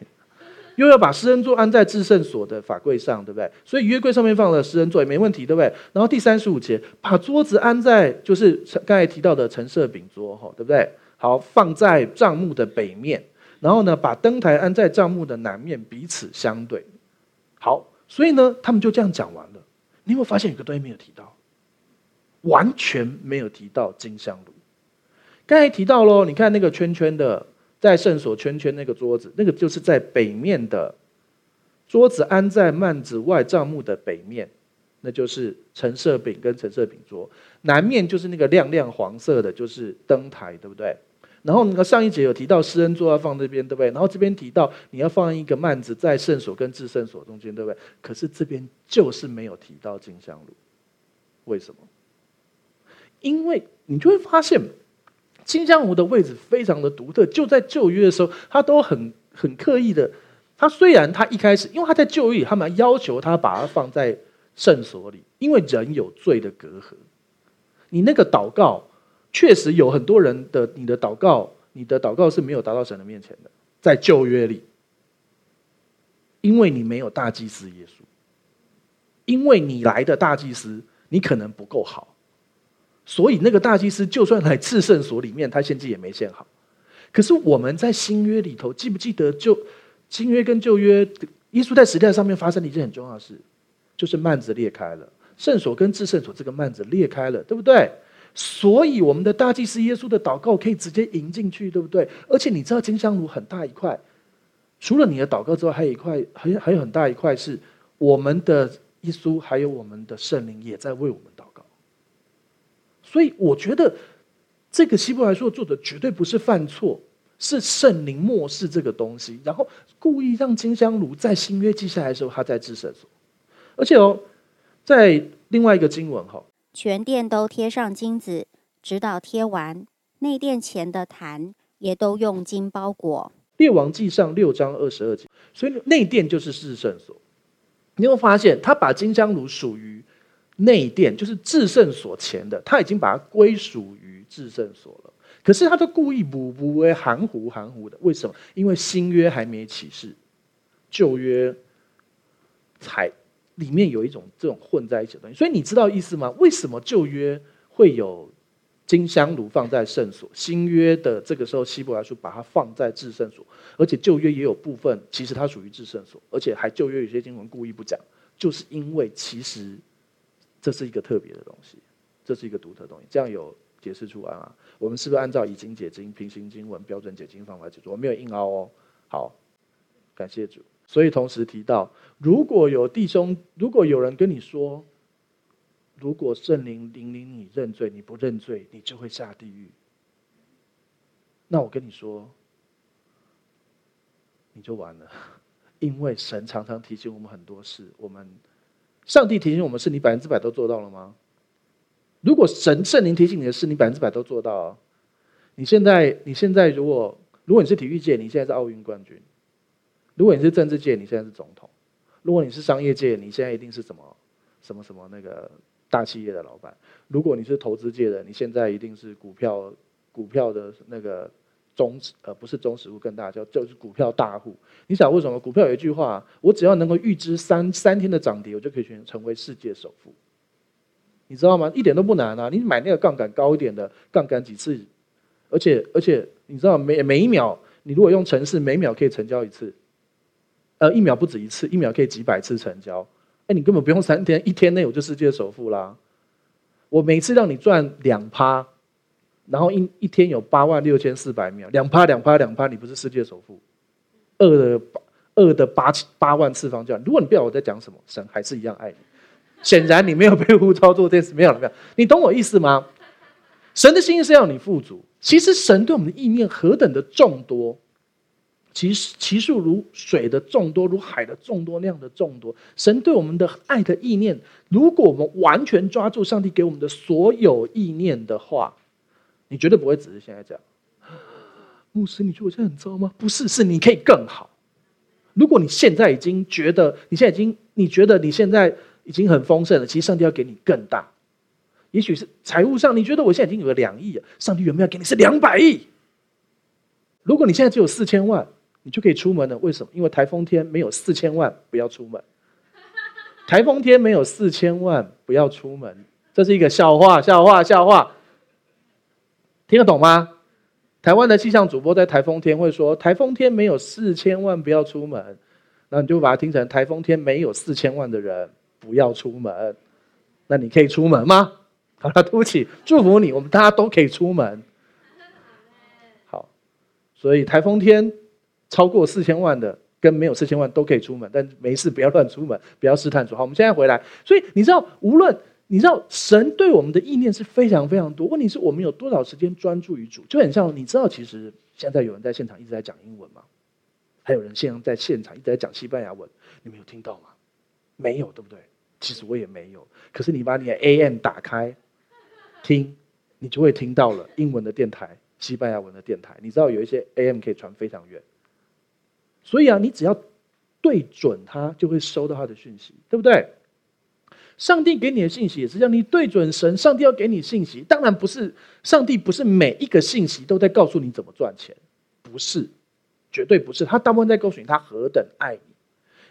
S1: 又要把施恩座安在至圣所的法柜上，对不对？所以约柜上面放了施恩座也没问题，对不对？然后第三十五节，把桌子安在就是刚才提到的陈设饼桌，哈，对不对？好，放在帐幕的北面，然后呢，把灯台安在帐幕的南面，彼此相对。好，所以呢，他们就这样讲完了。你有没有发现有个东西没有提到？完全没有提到金香炉。刚才提到喽，你看那个圈圈的，在圣所圈圈那个桌子，那个就是在北面的桌子，安在幔子外帐幕的北面，那就是陈设饼跟陈设饼桌。南面就是那个亮亮黄色的，就是灯台，对不对？然后那个上一节有提到施恩座要放这边，对不对？然后这边提到你要放一个幔子在圣所跟至圣所中间，对不对？可是这边就是没有提到金香炉，为什么？因为你就会发现，金香炉的位置非常的独特。就在旧约的时候，他都很很刻意的。他虽然他一开始，因为他在旧约，他们要求他把它放在圣所里，因为人有罪的隔阂。你那个祷告，确实有很多人的你的祷告，你的祷告是没有达到神的面前的，在旧约里，因为你没有大祭司耶稣，因为你来的大祭司，你可能不够好。所以那个大祭司就算来至圣所里面，他献祭也没献好。可是我们在新约里头，记不记得就新约跟旧约，耶稣在十字架上面发生了一件很重要的事，就是幔子裂开了，圣所跟至圣所这个幔子裂开了，对不对？所以我们的大祭司耶稣的祷告可以直接迎进去，对不对？而且你知道金香炉很大一块，除了你的祷告之外，还有一块，还还有很大一块是我们的耶稣，还有我们的圣灵也在为我们。所以我觉得，这个希伯来书的作者绝对不是犯错，是圣灵漠视这个东西，然后故意让金香炉在新约记下来的时候，他在至圣所。而且哦，在另外一个经文哈，
S2: 全殿都贴上金子，直到贴完，内殿前的坛也都用金包裹。
S1: 列王记上六章二十二节，所以内殿就是至圣所。你会发现，他把金香炉属于内殿，就是至圣所前的，他已经把它归属于至圣所了。可是他都故意不不为含糊含糊的，为什么？因为新约还没启示，旧约才里面有一种这种混在一起的东西。所以你知道意思吗？为什么旧约会有？金香炉放在圣所，新约的这个时候，希伯来书把它放在至圣所，而且旧约也有部分，其实它属于至圣所，而且还旧约有些经文故意不讲，就是因为其实这是一个特别的东西，这是一个独特的东西，这样有解释出来吗？我们是不是按照已经解经、平行经文、标准解经方法解读？我没有硬凹哦。好，感谢主。所以同时提到，如果有弟兄，如果有人跟你说，如果圣灵引领你认罪，你不认罪，你就会下地狱。那我跟你说，你就完了，*laughs* 因为神常常提醒我们很多事。我们上帝提醒我们，是你百分之百都做到了吗？如果神圣灵提醒你的事，你百分之百都做到。你现在，你现在如果如果你是体育界，你现在是奥运冠军；如果你是政治界，你现在是总统；如果你是商业界，你现在一定是什么什么什么那个。大企业的老板，如果你是投资界的，你现在一定是股票股票的那个中呃不是中实户更大叫就是股票大户。你想为什么股票有一句话，我只要能够预知三三天的涨跌，我就可以成成为世界首富。你知道吗？一点都不难啊！你买那个杠杆高一点的杠杆几次，而且而且你知道每每一秒你如果用程式，每秒可以成交一次，呃一秒不止一次，一秒可以几百次成交。哎，你根本不用三天，一天内我就世界首富啦！我每次让你赚两趴，然后一一天有八万六千四百秒，两趴两趴两趴，你不是世界首富？二的二的八八万次方这样。如果你不知道我在讲什么，神还是一样爱你。显然你没有被呼召做这件事，没有没有，你懂我意思吗？神的心意是要你富足。其实神对我们的意念何等的众多。其实其数如水的众多，如海的众多那样的众多。神对我们的爱的意念，如果我们完全抓住上帝给我们的所有意念的话，你绝对不会只是现在这样。*gasps* 牧师，你觉得我现在很糟吗？不是，是你可以更好。如果你现在已经觉得，你现在已经你觉得你现在已经很丰盛了，其实上帝要给你更大。也许是财务上，你觉得我现在已经有了两亿了，上帝原本要给你是两百亿。如果你现在只有四千万。你就可以出门了，为什么？因为台风天没有四千万，不要出门。台风天没有四千万，不要出门。这是一个笑话，笑话，笑话。听得懂吗？台湾的气象主播在台风天会说：“台风天没有四千万，不要出门。”那你就把它听成：“台风天没有四千万的人，不要出门。”那你可以出门吗？好了，对不起，祝福你，我们大家都可以出门。好，所以台风天。超过四千万的跟没有四千万都可以出门，但没事不要乱出门，不要试探主。好，我们现在回来。所以你知道，无论你知道神对我们的意念是非常非常多。问题是我们有多少时间专注于主？就很像你知道，其实现在有人在现场一直在讲英文吗？还有人现在在现场一直在讲西班牙文，你们有听到吗？没有，对不对？其实我也没有。可是你把你的 AM 打开听，你就会听到了英文的电台、西班牙文的电台。你知道有一些 AM 可以传非常远。所以啊，你只要对准它，就会收到它的讯息，对不对？上帝给你的信息也是这样，你对准神，上帝要给你信息。当然不是，上帝不是每一个信息都在告诉你怎么赚钱，不是，绝对不是。他大部分在告诉你他何等爱你，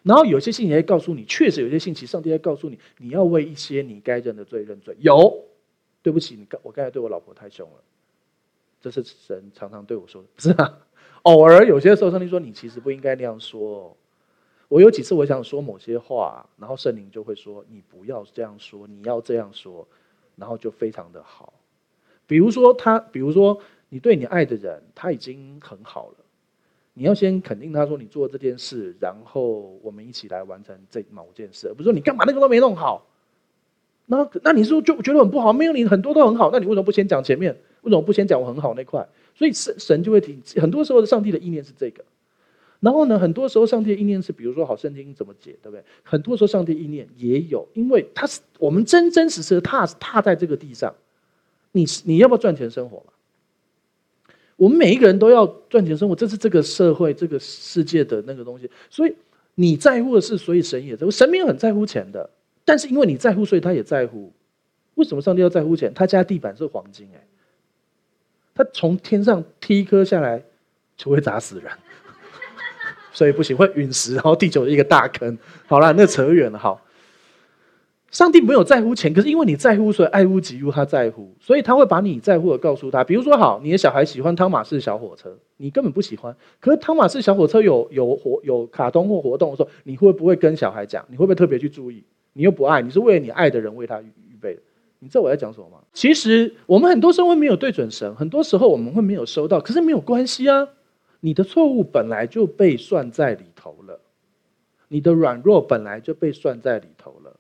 S1: 然后有些信息会告诉你，确实有些信息，上帝在告诉你，你要为一些你该认的罪认罪。有，对不起，你刚我刚才对我老婆太凶了，这是神常常对我说的，不是啊。偶尔有些时候，上帝说：“你其实不应该那样说。”我有几次我想说某些话，然后圣灵就会说：“你不要这样说，你要这样说。”然后就非常的好。比如说他，比如说你对你爱的人，他已经很好了，你要先肯定他说你做这件事，然后我们一起来完成这某件事，而不是说你干嘛那个都没弄好。那那你说就觉得很不好？没有你很多都很好，那你为什么不先讲前面？为什么不先讲我很好那块？所以神神就会提，很多时候上帝的意念是这个。然后呢，很多时候上帝的意念是，比如说好圣经怎么解，对不对？很多时候上帝意念也有，因为他是我们真真实实的踏踏在这个地上，你你要不要赚钱生活嘛？我们每一个人都要赚钱生活，这是这个社会、这个世界的那个东西。所以你在乎的是，所以神也在乎。神没有很在乎钱的，但是因为你在乎，所以他也在乎。为什么上帝要在乎钱？他家地板是黄金，哎，他从天上踢一颗下来就会砸死人。所以不行，会陨石，然后地球一个大坑。好了，那扯远了。好，上帝没有在乎钱，可是因为你在乎，所以爱屋及乌，他在乎，所以他会把你在乎的告诉他。比如说，好，你的小孩喜欢汤玛士小火车，你根本不喜欢。可是汤玛士小火车有有活有卡通或活动的时候，你会不会跟小孩讲？你会不会特别去注意？你又不爱，你是为了你爱的人为他预备的。你知道我在讲什么吗？其实我们很多时候会没有对准神，很多时候我们会没有收到，可是没有关系啊。你的错误本来就被算在里头了，你的软弱本来就被算在里头了。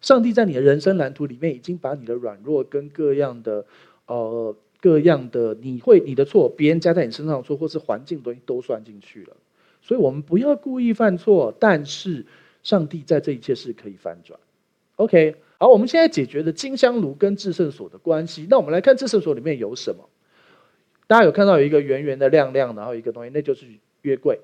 S1: 上帝在你的人生蓝图里面已经把你的软弱跟各样的，呃，各样的你会你的错，别人加在你身上的错，或是环境东西都算进去了。所以，我们不要故意犯错，但是上帝在这一切是可以翻转。OK，好，我们现在解决的金香炉跟制圣所的关系，那我们来看制圣所里面有什么。大家有看到有一个圆圆的亮亮的，然后一个东西，那就是约柜。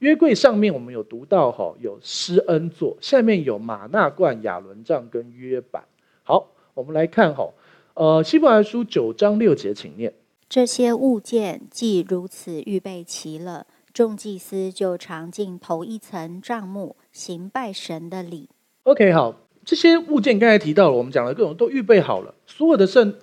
S1: 约柜上面我们有读到哈，有施恩座，下面有马纳罐、亚伦杖跟约版。好，我们来看哈，呃，希伯来书九章六节，请念。
S2: 这些物件既如此预备齐了，众祭司就常进头一层帐幕，行拜神的礼。
S1: OK，好，这些物件刚才提到了，我们讲了各种都预备好了，所有的圣。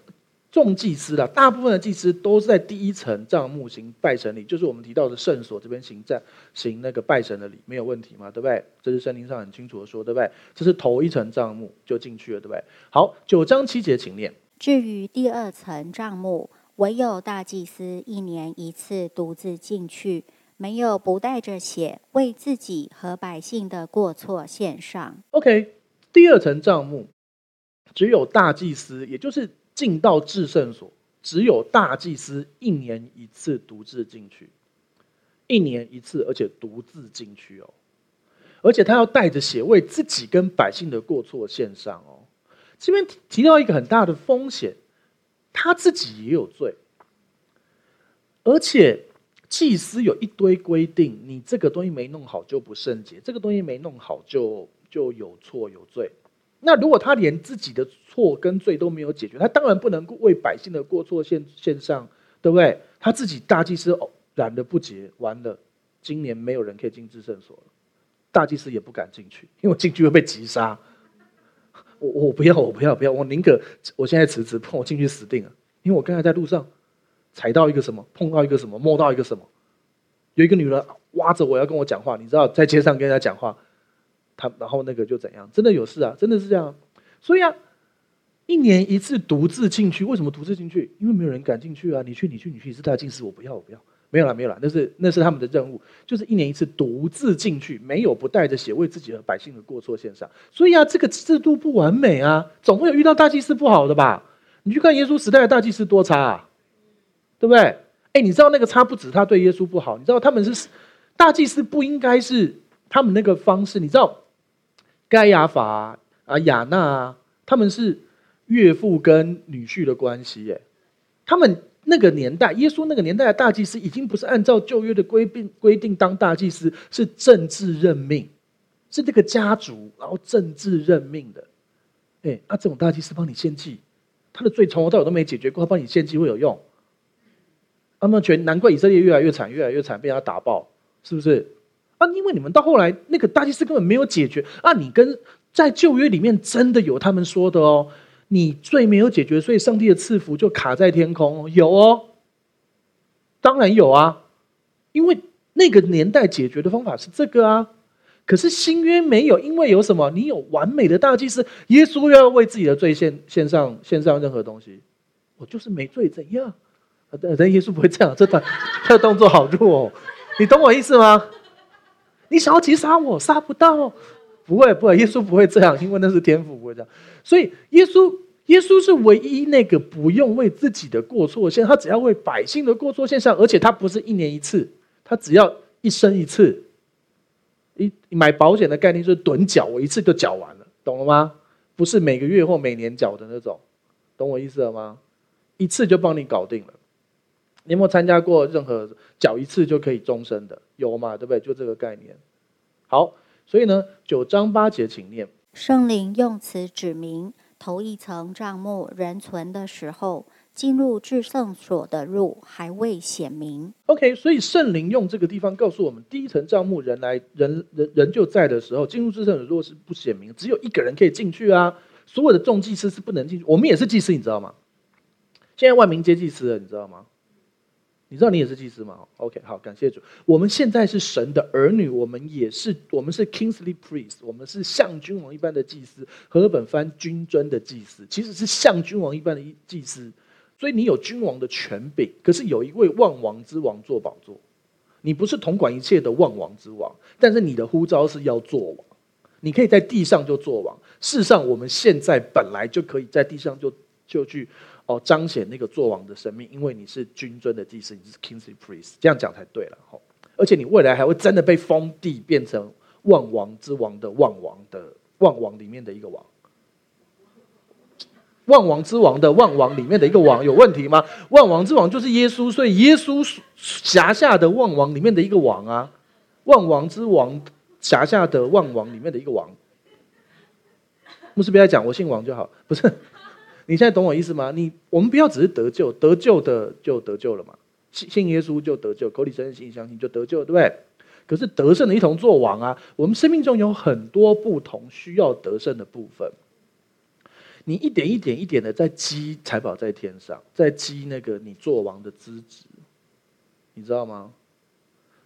S1: 众祭司啦，大部分的祭司都是在第一层帐幕行拜神礼，就是我们提到的圣所这边行在行那个拜神的礼，没有问题嘛，对不对？这是圣经上很清楚的说，对不对？这是头一层帐幕就进去了，对不对？好，九章七节，请念。
S2: 至于第二层帐幕，唯有大祭司一年一次独自进去，没有不带着血为自己和百姓的过错献上。
S1: OK，第二层帐幕只有大祭司，也就是。进到至圣所，只有大祭司一年一次独自进去，一年一次，而且独自进去哦，而且他要带着血为自己跟百姓的过错献上哦。这边提到一个很大的风险，他自己也有罪，而且祭司有一堆规定，你这个东西没弄好就不圣洁，这个东西没弄好就就有错有罪。那如果他连自己的错跟罪都没有解决，他当然不能为百姓的过错献献上，对不对？他自己大祭司哦染的不洁，完了，今年没有人可以进至圣所了，大祭司也不敢进去，因为进去会被击杀。我我不要，我不要，不要，我宁可我现在辞职，碰我进去死定了。因为我刚才在路上踩到一个什么，碰到一个什么，摸到一个什么，有一个女人挖着我要跟我讲话，你知道，在街上跟人家讲话。他然后那个就怎样？真的有事啊！真的是这样。所以啊，一年一次独自进去，为什么独自进去？因为没有人敢进去啊！你去，你去，你去，是大祭司，我不要，我不要。没有了，没有了，那是那是他们的任务，就是一年一次独自进去，没有不带着血为自己和百姓的过错献上。所以啊，这个制度不完美啊，总会有遇到大祭司不好的吧？你去看耶稣时代的大祭司多差啊，对不对？哎，你知道那个差不止他对耶稣不好，你知道他们是大祭司不应该是他们那个方式，你知道？该亚法啊，啊亚那啊，他们是岳父跟女婿的关系耶。他们那个年代，耶稣那个年代的大祭司已经不是按照旧约的规定规定当大祭司，是政治任命，是这个家族然后政治任命的。哎，啊这种大祭司帮你献祭，他的罪从头到尾都没解决过，他帮你献祭会有用？那么全难怪以色列越来越惨，越来越惨，被他打爆，是不是？啊，因为你们到后来那个大祭司根本没有解决啊！你跟在旧约里面真的有他们说的哦，你罪没有解决，所以上帝的赐福就卡在天空，有哦，当然有啊，因为那个年代解决的方法是这个啊。可是新约没有，因为有什么？你有完美的大祭司，耶稣要为自己的罪献献上献上任何东西，我就是没罪怎样？啊，但耶稣不会这样，这段 *laughs* 这动作好弱哦，你懂我意思吗？你想要击杀我，杀不到，不会不会，耶稣不会这样，因为那是天赋不会这样。所以耶稣耶稣是唯一那个不用为自己的过错献，他只要为百姓的过错献上，而且他不是一年一次，他只要一生一次。一买保险的概念就是趸缴，我一次就缴完了，懂了吗？不是每个月或每年缴的那种，懂我意思了吗？一次就帮你搞定了。你有没有参加过任何缴一次就可以终身的？有嘛？对不对？就这个概念。好，所以呢，九章八节，请念。
S2: 圣灵用此指明，头一层帐幕仍存的时候，进入至圣所的路还未显明。
S1: OK，所以圣灵用这个地方告诉我们，第一层帐幕人来人人人就在的时候，进入至圣所的路是不显明，只有一个人可以进去啊。所有的众祭司是不能进去，我们也是祭司，你知道吗？现在万民皆祭司了，你知道吗？你知道你也是祭司吗？OK，好，感谢主。我们现在是神的儿女，我们也是，我们是 Kingsley Priest，我们是像君王一般的祭司。和本翻君尊的祭司，其实是像君王一般的祭司。所以你有君王的权柄，可是有一位万王之王做宝座。你不是统管一切的万王之王，但是你的呼召是要做王。你可以在地上就做王。事实上，我们现在本来就可以在地上就就去。彰显那个作王的生命，因为你是君尊的祭司，你是 kingly priest，这样讲才对了。而且你未来还会真的被封地，变成万王之王的万王的万王里面的一个王。万王之王的万王里面的一个王有问题吗？万王之王就是耶稣，所以耶稣辖下的万王里面的一个王啊，万王之王辖下的万王里面的一个王。牧师不要讲，我姓王就好，不是。你现在懂我意思吗？你我们不要只是得救，得救的就得救了嘛，信信耶稣就得救，口里承认，心相信就得救，对不对？可是得胜的一同作王啊！我们生命中有很多不同需要得胜的部分，你一点一点一点的在积财宝在天上，在积那个你作王的资质，你知道吗？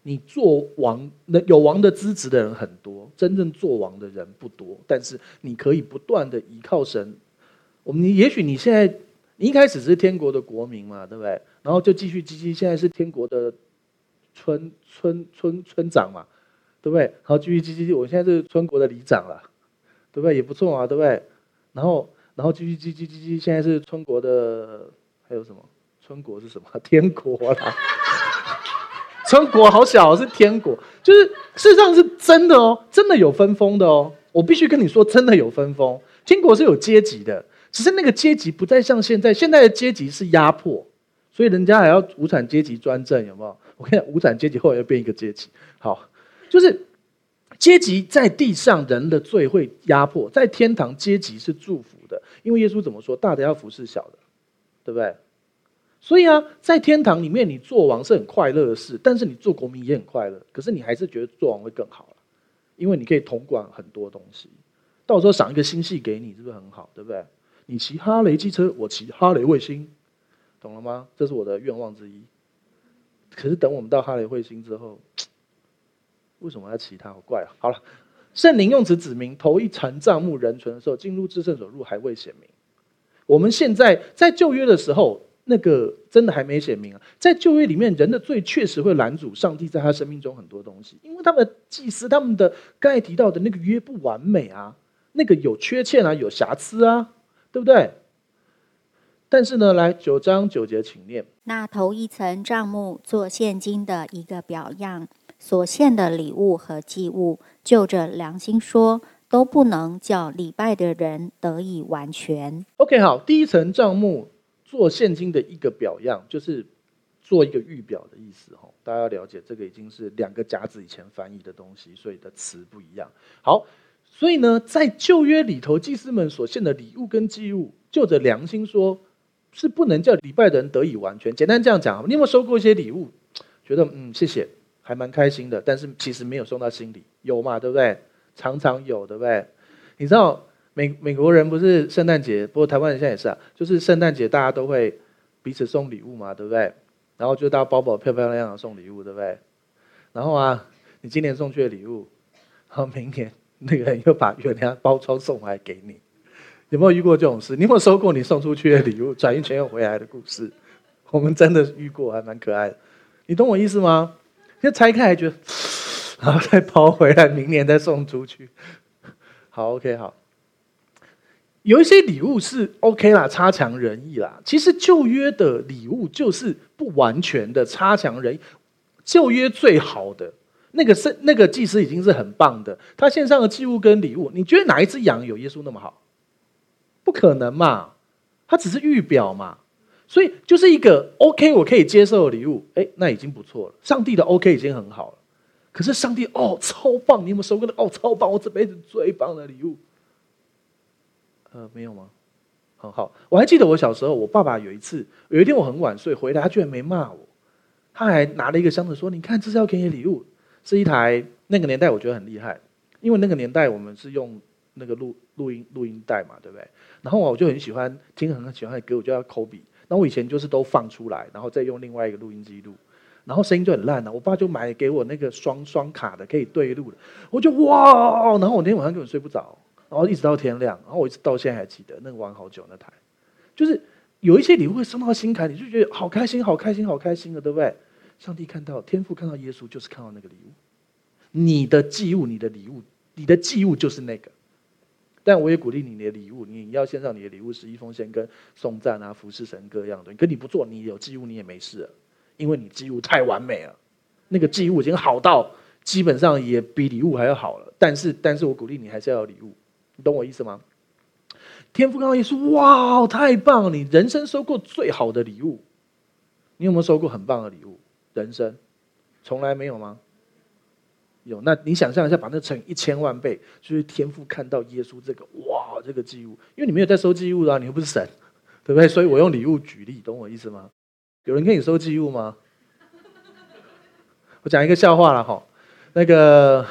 S1: 你做王，那有王的资质的人很多，真正做王的人不多，但是你可以不断的依靠神。我们也许你现在你一开始是天国的国民嘛，对不对？然后就继续积积，现在是天国的村村村村长嘛，对不对？然后继续积积，我现在是村国的里长了，对不对？也不错啊，对不对？然后然后继续积积积积，现在是村国的还有什么？村国是什么？*laughs* 天国啦，村国好小，是天国，就是事实上是真的哦，真的有分封的哦。我必须跟你说，真的有分封，天国是有阶级的。只是那个阶级不再像现在，现在的阶级是压迫，所以人家还要无产阶级专政，有没有？我看，无产阶级后来又变一个阶级。好，就是阶级在地上人的罪会压迫，在天堂阶级是祝福的，因为耶稣怎么说？大的要服侍小的，对不对？所以啊，在天堂里面，你做王是很快乐的事，但是你做国民也很快乐。可是你还是觉得做王会更好，因为你可以统管很多东西，到时候赏一个星系给你，是不是很好？对不对？你骑哈雷机车，我骑哈雷彗星，懂了吗？这是我的愿望之一。可是等我们到哈雷彗星之后，*tsk* 为什么要骑它？好怪啊！好了，圣灵用此指明，头一层帐目人存的时候，进入至圣所路还未显明。我们现在在旧约的时候，那个真的还没显明啊。在旧约里面，人的罪确实会拦阻上帝在他生命中很多东西，因为他们的祭司，他们的刚才提到的那个约不完美啊，那个有缺陷啊，有瑕疵啊。对不对？但是呢，来九章九节，请念。
S2: 那头一层账目做现金的一个表样，所献的礼物和祭物，就着良心说，都不能叫礼拜的人得以完全。
S1: OK，好，第一层账目做现金的一个表样，就是做一个预表的意思。哈，大家要了解，这个已经是两个甲子以前翻译的东西，所以的词不一样。好。所以呢，在旧约里头，祭司们所献的礼物跟祭物，就着良心说，是不能叫礼拜的人得以完全。简单这样讲，你有没有收过一些礼物，觉得嗯谢谢，还蛮开心的，但是其实没有送到心里，有嘛，对不对？常常有，对不对？你知道美美国人不是圣诞节，不过台湾人现在也是啊，就是圣诞节大家都会彼此送礼物嘛，对不对？然后就大家包包漂漂亮亮送礼物，对不对？然后啊，你今年送去的礼物，然后明年。那个人又把原来包装送回来给你，有没有遇过这种事？你有没有收过你送出去的礼物，转一圈又回来的故事？我们真的遇过，还蛮可爱的。你懂我意思吗？就拆开来觉得，然后再包回来，明年再送出去。好，OK，好。有一些礼物是 OK 啦，差强人意啦。其实旧约的礼物就是不完全的差强人意。旧约最好的那个是那个祭司已经是很棒的，他献上的祭物跟礼物，你觉得哪一只羊有耶稣那么好？不可能嘛，他只是预表嘛。所以就是一个 OK 我可以接受的礼物，哎，那已经不错了。上帝的 OK 已经很好了。可是上帝哦，超棒！你有没有收过的？哦，超棒！我这辈子最棒的礼物。呃，没有吗？很好，我还记得我小时候，我爸爸有一次，有一天我很晚睡回来，他居然没骂我，他还拿了一个箱子说：“你看，这是要给你的礼物，是一台那个年代我觉得很厉害，因为那个年代我们是用那个录录音录音带嘛，对不对？然后我就很喜欢听很喜欢的歌，我就要抠笔。那我以前就是都放出来，然后再用另外一个录音机录，然后声音就很烂了。我爸就买给我那个双双卡的，可以对录的，我就哇，然后我那天晚上根本睡不着。”然后一直到天亮，然后我一直到现在还记得那个玩好久那台，就是有一些礼物会送到心坎里，就觉得好开心，好开心，好开心的，对不对？上帝看到天父看到耶稣，就是看到那个礼物，你的祭物，你的礼物，你的祭物就是那个。但我也鼓励你，你的礼物，你要献上你的礼物，十一奉献跟颂赞啊，服侍神各样的。可你不做，你有祭物你也没事，因为你祭物太完美了，那个祭物已经好到基本上也比礼物还要好了。但是，但是我鼓励你还是要有礼物。你懂我意思吗？天赋刚刚也说：“哇，太棒了！你人生收过最好的礼物，你有没有收过很棒的礼物？人生从来没有吗？有。那你想象一下，把那乘一千万倍，就是天父看到耶稣这个哇，这个祭物，因为你没有在收祭物啊，你又不是神，对不对？所以我用礼物举例，懂我意思吗？有人跟你收祭物吗？我讲一个笑话了哈，那个，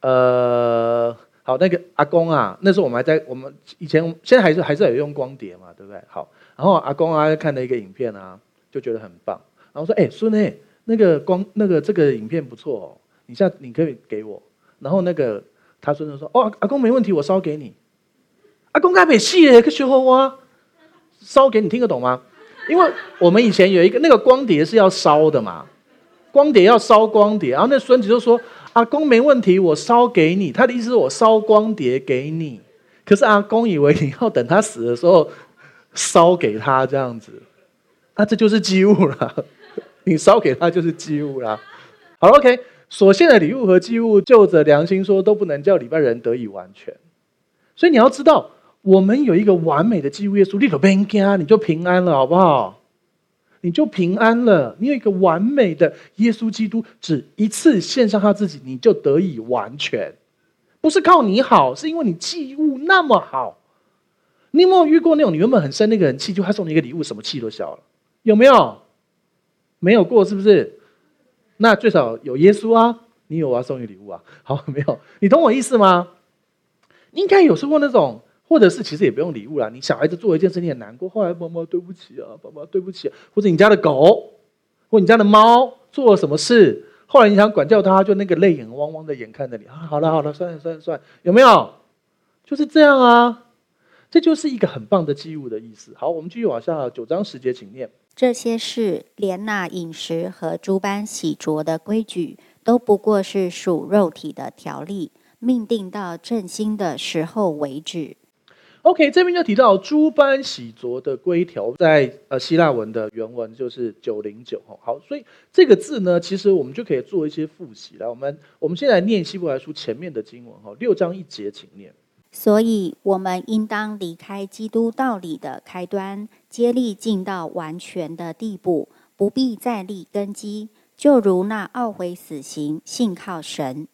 S1: 呃。”好，那个阿公啊，那时候我们还在，我们以前现在还是还是有用光碟嘛，对不对？好，然后阿公啊看了一个影片啊，就觉得很棒，然后说：“哎，孙呢？那个光那个这个影片不错哦，你下你可以给我。”然后那个他孙子说：“哦，阿公没问题，我烧给你。”阿公该没戏耶，可学好啊，烧给你听得懂吗？因为我们以前有一个那个光碟是要烧的嘛，光碟要烧光碟，然后那孙子就说。阿公没问题，我烧给你。他的意思是我烧光碟给你，可是阿公以为你要等他死的时候烧给他这样子，那这就是祭物了。你烧给他就是祭物啦。好，OK，所献的礼物和祭物，就着良心说，都不能叫礼拜人得以完全。所以你要知道，我们有一个完美的祭物耶稣，你可别惊，你就平安了，好不好？你就平安了。你有一个完美的耶稣基督，只一次献上他自己，你就得以完全。不是靠你好，是因为你祭物那么好。你有没有遇过那种你原本很生那个人气，就他送你一个礼物，什么气都消了？有没有？没有过，是不是？那最少有耶稣啊，你有啊送你礼物啊。*laughs* 好，没有？你懂我意思吗？应该有说过那种。或者是其实也不用礼物啦，你小孩子做一件事你很难过，后来妈妈对不起啊，爸爸对不起，或者你家的狗，或你家的猫做了什么事，后来你想管教它，就那个泪眼汪汪的眼看着你啊，好了好了，算了算了算了，有没有？就是这样啊，这就是一个很棒的祭物的意思。好，我们继续往下，九章十节，请念。
S2: 这些事连那饮食和诸般洗濯的规矩，都不过是属肉体的条例，命定到振兴的时候为止。
S1: OK，这边就提到诸般洗濯的规条，在呃希腊文的原文就是九零九。好，所以这个字呢，其实我们就可以做一些复习。来，我们我们先来念希伯来书前面的经文哈，六章一节，请念。
S2: 所以，我们应当离开基督道理的开端，接力进到完全的地步，不必再立根基，就如那懊悔死刑、信靠神、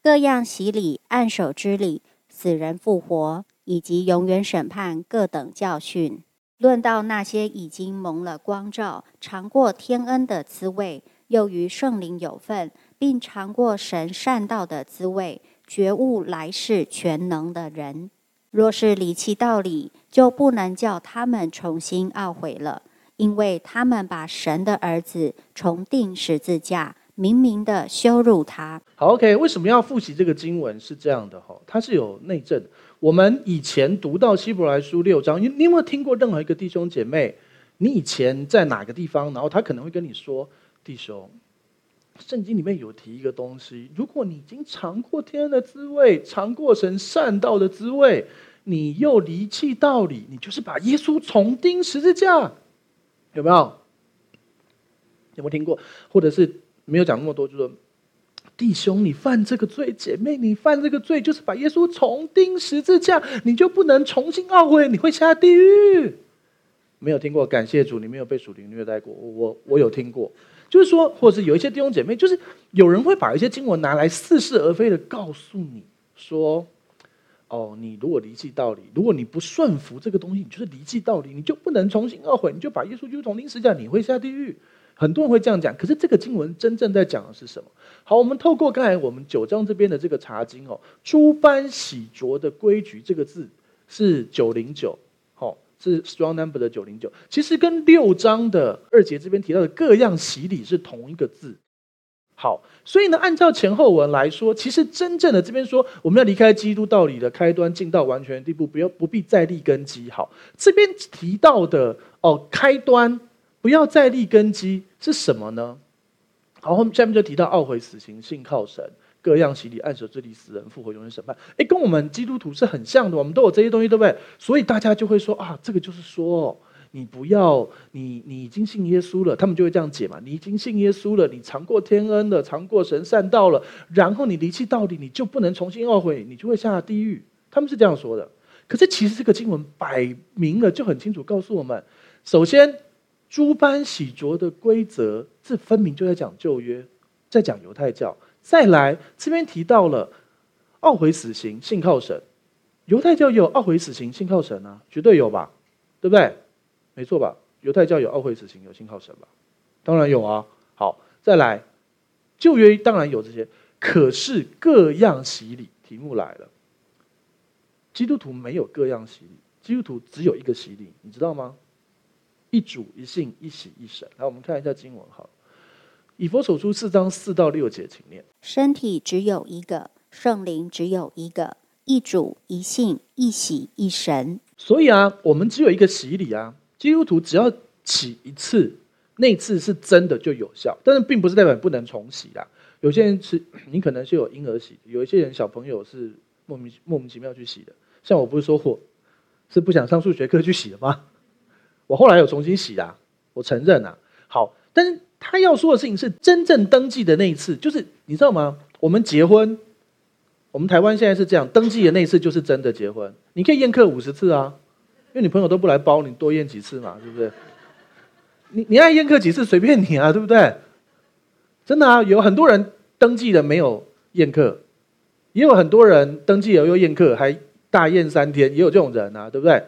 S2: 各样洗礼、按手之礼、死人复活。以及永远审判各等教训，论到那些已经蒙了光照、尝过天恩的滋味，又与圣灵有份，并尝过神善道的滋味，觉悟来世全能的人，若是离弃道理，就不能叫他们重新懊悔了，因为他们把神的儿子重定十字架，明明的羞辱他。
S1: 好，OK，为什么要复习这个经文？是这样的哈，它是有内证。我们以前读到希伯来书六章，你你有没有听过任何一个弟兄姐妹？你以前在哪个地方？然后他可能会跟你说：“弟兄，圣经里面有提一个东西，如果你已经尝过天的滋味，尝过神善道的滋味，你又离弃道理，你就是把耶稣重钉十字架，有没有？有没有听过？或者是没有讲那么多，就说弟兄，你犯这个罪；姐妹，你犯这个罪，就是把耶稣重钉十字架，你就不能重新懊悔，你会下地狱。没有听过？感谢主，你没有被属灵虐待过。我我有听过，就是说，或者是有一些弟兄姐妹，就是有人会把一些经文拿来似是而非的告诉你说。哦，你如果离弃道理，如果你不顺服这个东西，你就是离弃道理，你就不能重新懊悔，你就把耶稣基督重钉十字架，你会下地狱。很多人会这样讲，可是这个经文真正在讲的是什么？好，我们透过刚才我们九章这边的这个查经哦，诸般洗濯的规矩这个字是九零九，是 strong number 的九零九，其实跟六章的二节这边提到的各样洗礼是同一个字。好，所以呢，按照前后文来说，其实真正的这边说，我们要离开基督道理的开端，进到完全的地步，不要不必再立根基。好，这边提到的哦，开端不要再立根基是什么呢？好，后面下面就提到懊悔死刑，信靠神，各样洗礼，按手治理死人，复活，永远审判。诶，跟我们基督徒是很像的，我们都有这些东西，对不对？所以大家就会说啊，这个就是说。你不要，你你已经信耶稣了，他们就会这样解嘛。你已经信耶稣了，你尝过天恩了，尝过神善道了，然后你离弃道理，你就不能重新懊悔，你就会下地狱。他们是这样说的。可是其实这个经文摆明了就很清楚告诉我们：首先，诸般洗濯的规则，这分明就在讲旧约，在讲犹太教。再来这边提到了懊悔死刑，信靠神。犹太教也有懊悔死刑，信靠神啊，绝对有吧？对不对？没错吧？犹太教有懊悔死刑，有信靠神吧？当然有啊。好，再来，旧约当然有这些，可是各样洗礼，题目来了。基督徒没有各样洗礼，基督徒只有一个洗礼，你知道吗？一主一信一洗一神。来，我们看一下经文，好，以佛所书四章四到六节，请念。
S2: 身体只有一个，圣灵只有一个，一主一信一洗一神。
S1: 所以啊，我们只有一个洗礼啊。基督徒只要洗一次，那次是真的就有效，但是并不是代表不能重洗啦。有些人是，*clears throat* 你可能是有婴儿洗，有一些人小朋友是莫名莫名其妙去洗的。像我不是说过，是不想上数学课去洗的吗？我后来有重新洗啦，我承认啊。好，但是他要说的事情是真正登记的那一次，就是你知道吗？我们结婚，我们台湾现在是这样，登记的那一次就是真的结婚，你可以宴客五十次啊。因为你朋友都不来包，你多宴几次嘛，对不对？你你爱宴客几次随便你啊，对不对？真的啊，有很多人登记了没有宴客，也有很多人登记了又宴客，还大宴三天，也有这种人啊，对不对？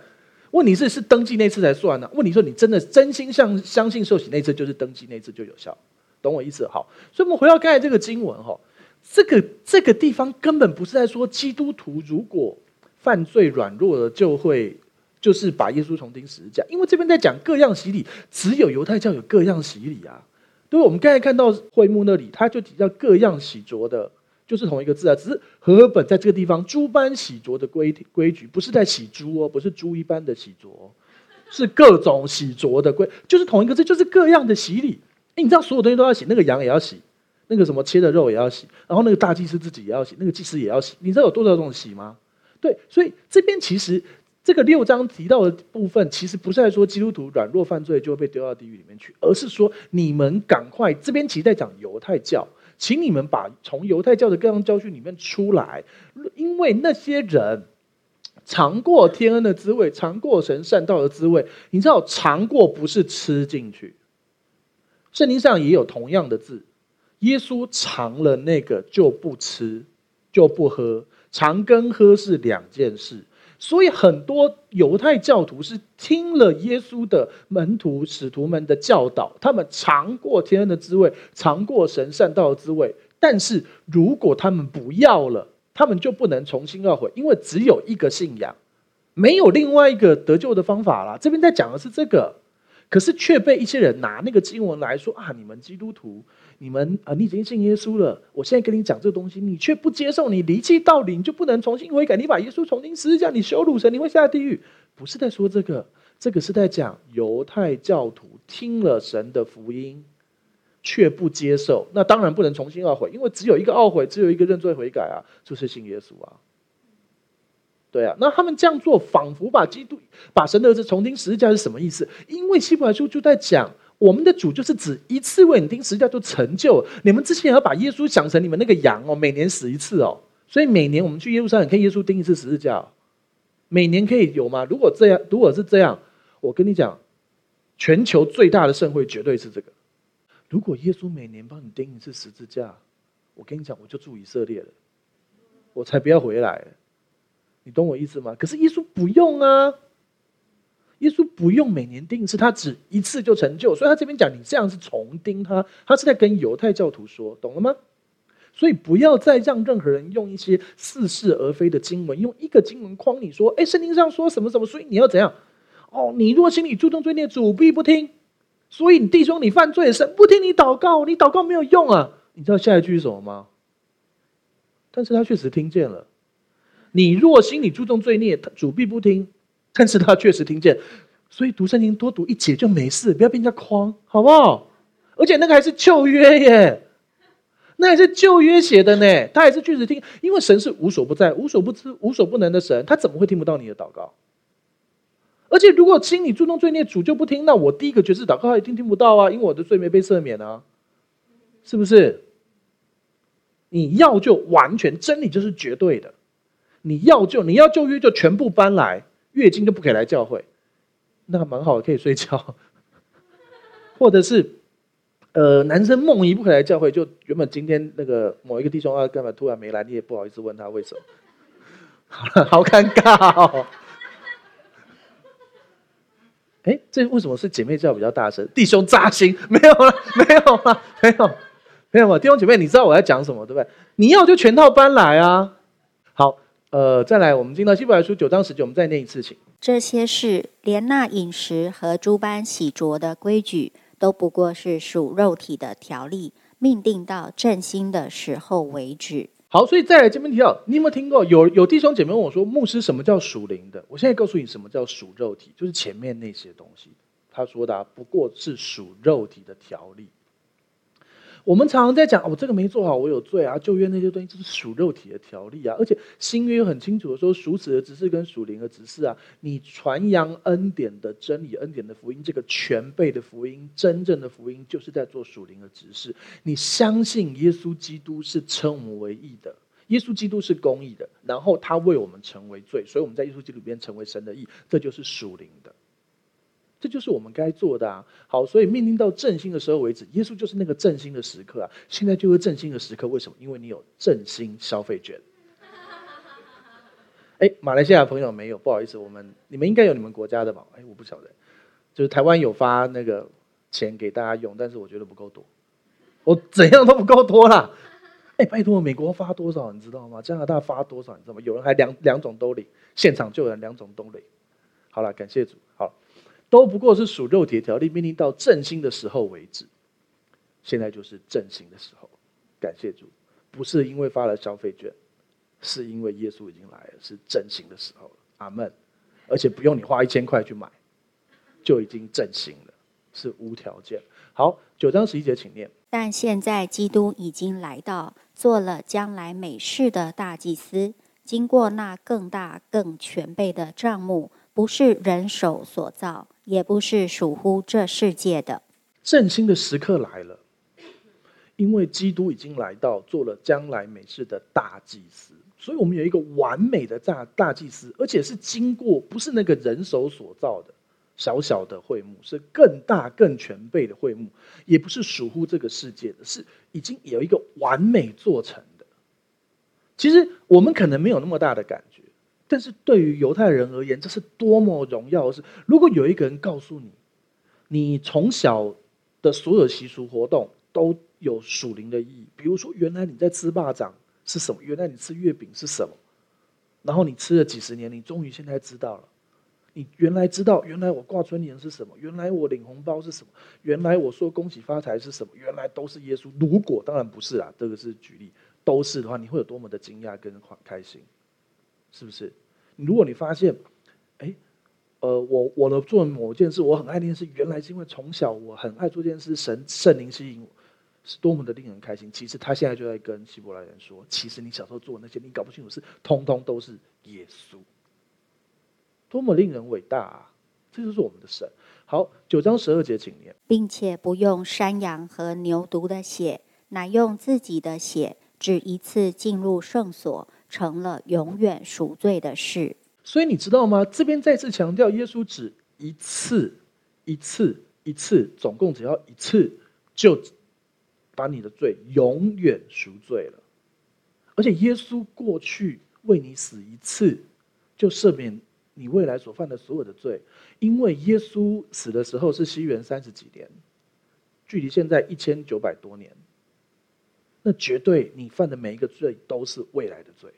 S1: 问题是是登记那次才算呢、啊。问题说你真的真心相相信受洗那次就是登记那次就有效，懂我意思？好，所以我们回到刚才这个经文哈，这个这个地方根本不是在说基督徒如果犯罪软弱了就会。就是把耶稣重钉十字架，因为这边在讲各样洗礼，只有犹太教有各样洗礼啊。对，我们刚才看到会幕那里，他就提到各样洗濯的，就是同一个字啊。只是和合本在这个地方诸般洗濯的规规矩，不是在洗猪哦，不是猪一般的洗濯，是各种洗濯的规，就是同一个字，就是各样的洗礼。哎，你知道所有东西都要洗，那个羊也要洗，那个什么切的肉也要洗，然后那个大祭司自己也要洗，那个祭司也要洗。你知道有多少种洗吗？对，所以这边其实。这个六章提到的部分，其实不是在说基督徒软弱犯罪就会被丢到地狱里面去，而是说你们赶快，这边其实在讲犹太教，请你们把从犹太教的各样教训里面出来，因为那些人尝过天恩的滋味，尝过神善道的滋味，你知道尝过不是吃进去，圣经上也有同样的字，耶稣尝了那个就不吃就不喝，尝跟喝是两件事。所以很多犹太教徒是听了耶稣的门徒使徒们的教导，他们尝过天恩的滋味，尝过神善道的滋味。但是如果他们不要了，他们就不能重新懊悔，因为只有一个信仰，没有另外一个得救的方法了。这边在讲的是这个，可是却被一些人拿那个经文来说啊，你们基督徒。你们啊，你已经信耶稣了。我现在跟你讲这个东西，你却不接受，你离弃道理，你就不能重新悔改。你把耶稣重新十字架，你羞辱神，你会下地狱。不是在说这个，这个是在讲犹太教徒听了神的福音，却不接受，那当然不能重新懊悔，因为只有一个懊悔，只有一个认罪悔改啊，就是信耶稣啊。对啊，那他们这样做，仿佛把基督、把神的儿子重新十字架是什么意思？因为希伯来书就在讲，我们的主就是指一次为你钉十字架就成就。你们之前要把耶稣想成你们那个羊哦，每年死一次哦，所以每年我们去耶路撒冷看耶稣钉一次十字架，每年可以有吗？如果这样，如果是这样，我跟你讲，全球最大的盛会绝对是这个。如果耶稣每年帮你钉一次十字架，我跟你讲，我就住以色列了，我才不要回来。你懂我意思吗？可是耶稣不用啊，耶稣不用每年钉一次，他只一次就成就，所以他这边讲你这样是重钉他，他是在跟犹太教徒说，懂了吗？所以不要再让任何人用一些似是而非的经文，用一个经文框你说，哎，圣经上说什么什么，所以你要怎样？哦，你若心里注重罪孽，主必不听，所以你弟兄你犯罪，神不听你祷告，你祷告没有用啊。你知道下一句是什么吗？但是他确实听见了。你若心里注重罪孽，主必不听，*laughs* 但是他确实听见，所以读圣经多读一节就没事，不要被人家框，好不好？而且那个还是旧约耶，那还是旧约写的呢，他还是确实听，因为神是无所不在、无所不知、无所不能的神，他怎么会听不到你的祷告？而且如果心里注重罪孽，主就不听，那我第一个决志祷告他一定听不到啊，因为我的罪没被赦免啊，是不是？你要就完全真理就是绝对的。你要就你要旧约就全部搬来，月经就不可以来教会，那蛮好，可以睡觉。*laughs* 或者是，呃，男生梦遗不可以来教会，就原本今天那个某一个弟兄啊，干嘛突然没来，你也不好意思问他为什么。*laughs* 好，尴尬哦。哎，这为什么是姐妹叫比较大声？弟兄扎心，没有了，*laughs* 没有了，没有，没有嘛。弟兄姐妹，你知道我在讲什么对不对？你要就全套搬来啊。好。呃，再来，我们进到希伯来书九章十九，我们再念一次，请。
S2: 这些事，连那饮食和诸般洗濯的规矩，都不过是属肉体的条例，命定到振兴的时候为止。
S1: 好，所以再来这边提到，你有没有听过？有有弟兄姐妹问我说，牧师，什么叫属灵的？我现在告诉你，什么叫属肉体，就是前面那些东西。他说的，啊不过是属肉体的条例。我们常常在讲，我、哦、这个没做好，我有罪啊。旧约那些东西就是属肉体的条例啊，而且新约很清楚的说，属死的职事跟属灵的职事啊，你传扬恩典的真理、恩典的福音，这个全备的福音、真正的福音，就是在做属灵的职事。你相信耶稣基督是称我们为义的，耶稣基督是公义的，然后他为我们成为罪，所以我们在耶稣基督里边成为神的义，这就是属灵。这就是我们该做的啊！好，所以命令到振兴的时候为止，耶稣就是那个振兴的时刻啊！现在就是振兴的时刻，为什么？因为你有振兴消费券。哎，马来西亚朋友没有，不好意思，我们你们应该有你们国家的吧？哎，我不晓得，就是台湾有发那个钱给大家用，但是我觉得不够多，我怎样都不够多啦！哎，拜托，美国发多少你知道吗？加拿大发多少你知道吗？有人还两两种都领，现场就有人两种都领。好了，感谢主，好。都不过是属肉体条例，命令到振兴的时候为止。现在就是振兴的时候，感谢主，不是因为发了消费券，是因为耶稣已经来了，是振兴的时候。阿门。而且不用你花一千块去买，就已经振兴了，是无条件。好，九章十一节，请念。
S2: 但现在基督已经来到，做了将来美事的大祭司，经过那更大更全备的帐目，不是人手所造。也不是属乎这世界的。
S1: 振兴的时刻来了，因为基督已经来到，做了将来美事的大祭司，所以我们有一个完美的大大祭司，而且是经过，不是那个人手所造的小小的会幕，是更大更全备的会幕，也不是属乎这个世界的，是已经有一个完美做成的。其实我们可能没有那么大的感。但是对于犹太人而言，这是多么荣耀的事！如果有一个人告诉你，你从小的所有习俗活动都有属灵的意义，比如说，原来你在吃巴掌是什么？原来你吃月饼是什么？然后你吃了几十年，你终于现在知道了。你原来知道，原来我挂春联是什么？原来我领红包是什么？原来我说恭喜发财是什么？原来都是耶稣。如果当然不是啦，这个是举例，都是的话，你会有多么的惊讶跟开心？是不是？如果你发现，哎，呃，我我的做某件事，我很爱那件事，原来是因为从小我很爱做这件事，神圣灵吸引我，是多么的令人开心。其实他现在就在跟希伯来人说，其实你小时候做的那些，你搞不清楚是通通都是耶稣多么令人伟大啊！这就是我们的神。好，九章十二节，请念，
S2: 并且不用山羊和牛犊的血，乃用自己的血，只一次进入圣所，成了永远赎罪的事。
S1: 所以你知道吗？这边再次强调，耶稣只一次、一次、一次，总共只要一次，就把你的罪永远赎罪了。而且耶稣过去为你死一次，就赦免你未来所犯的所有的罪。因为耶稣死的时候是西元三十几年，距离现在一千九百多年，那绝对你犯的每一个罪都是未来的罪，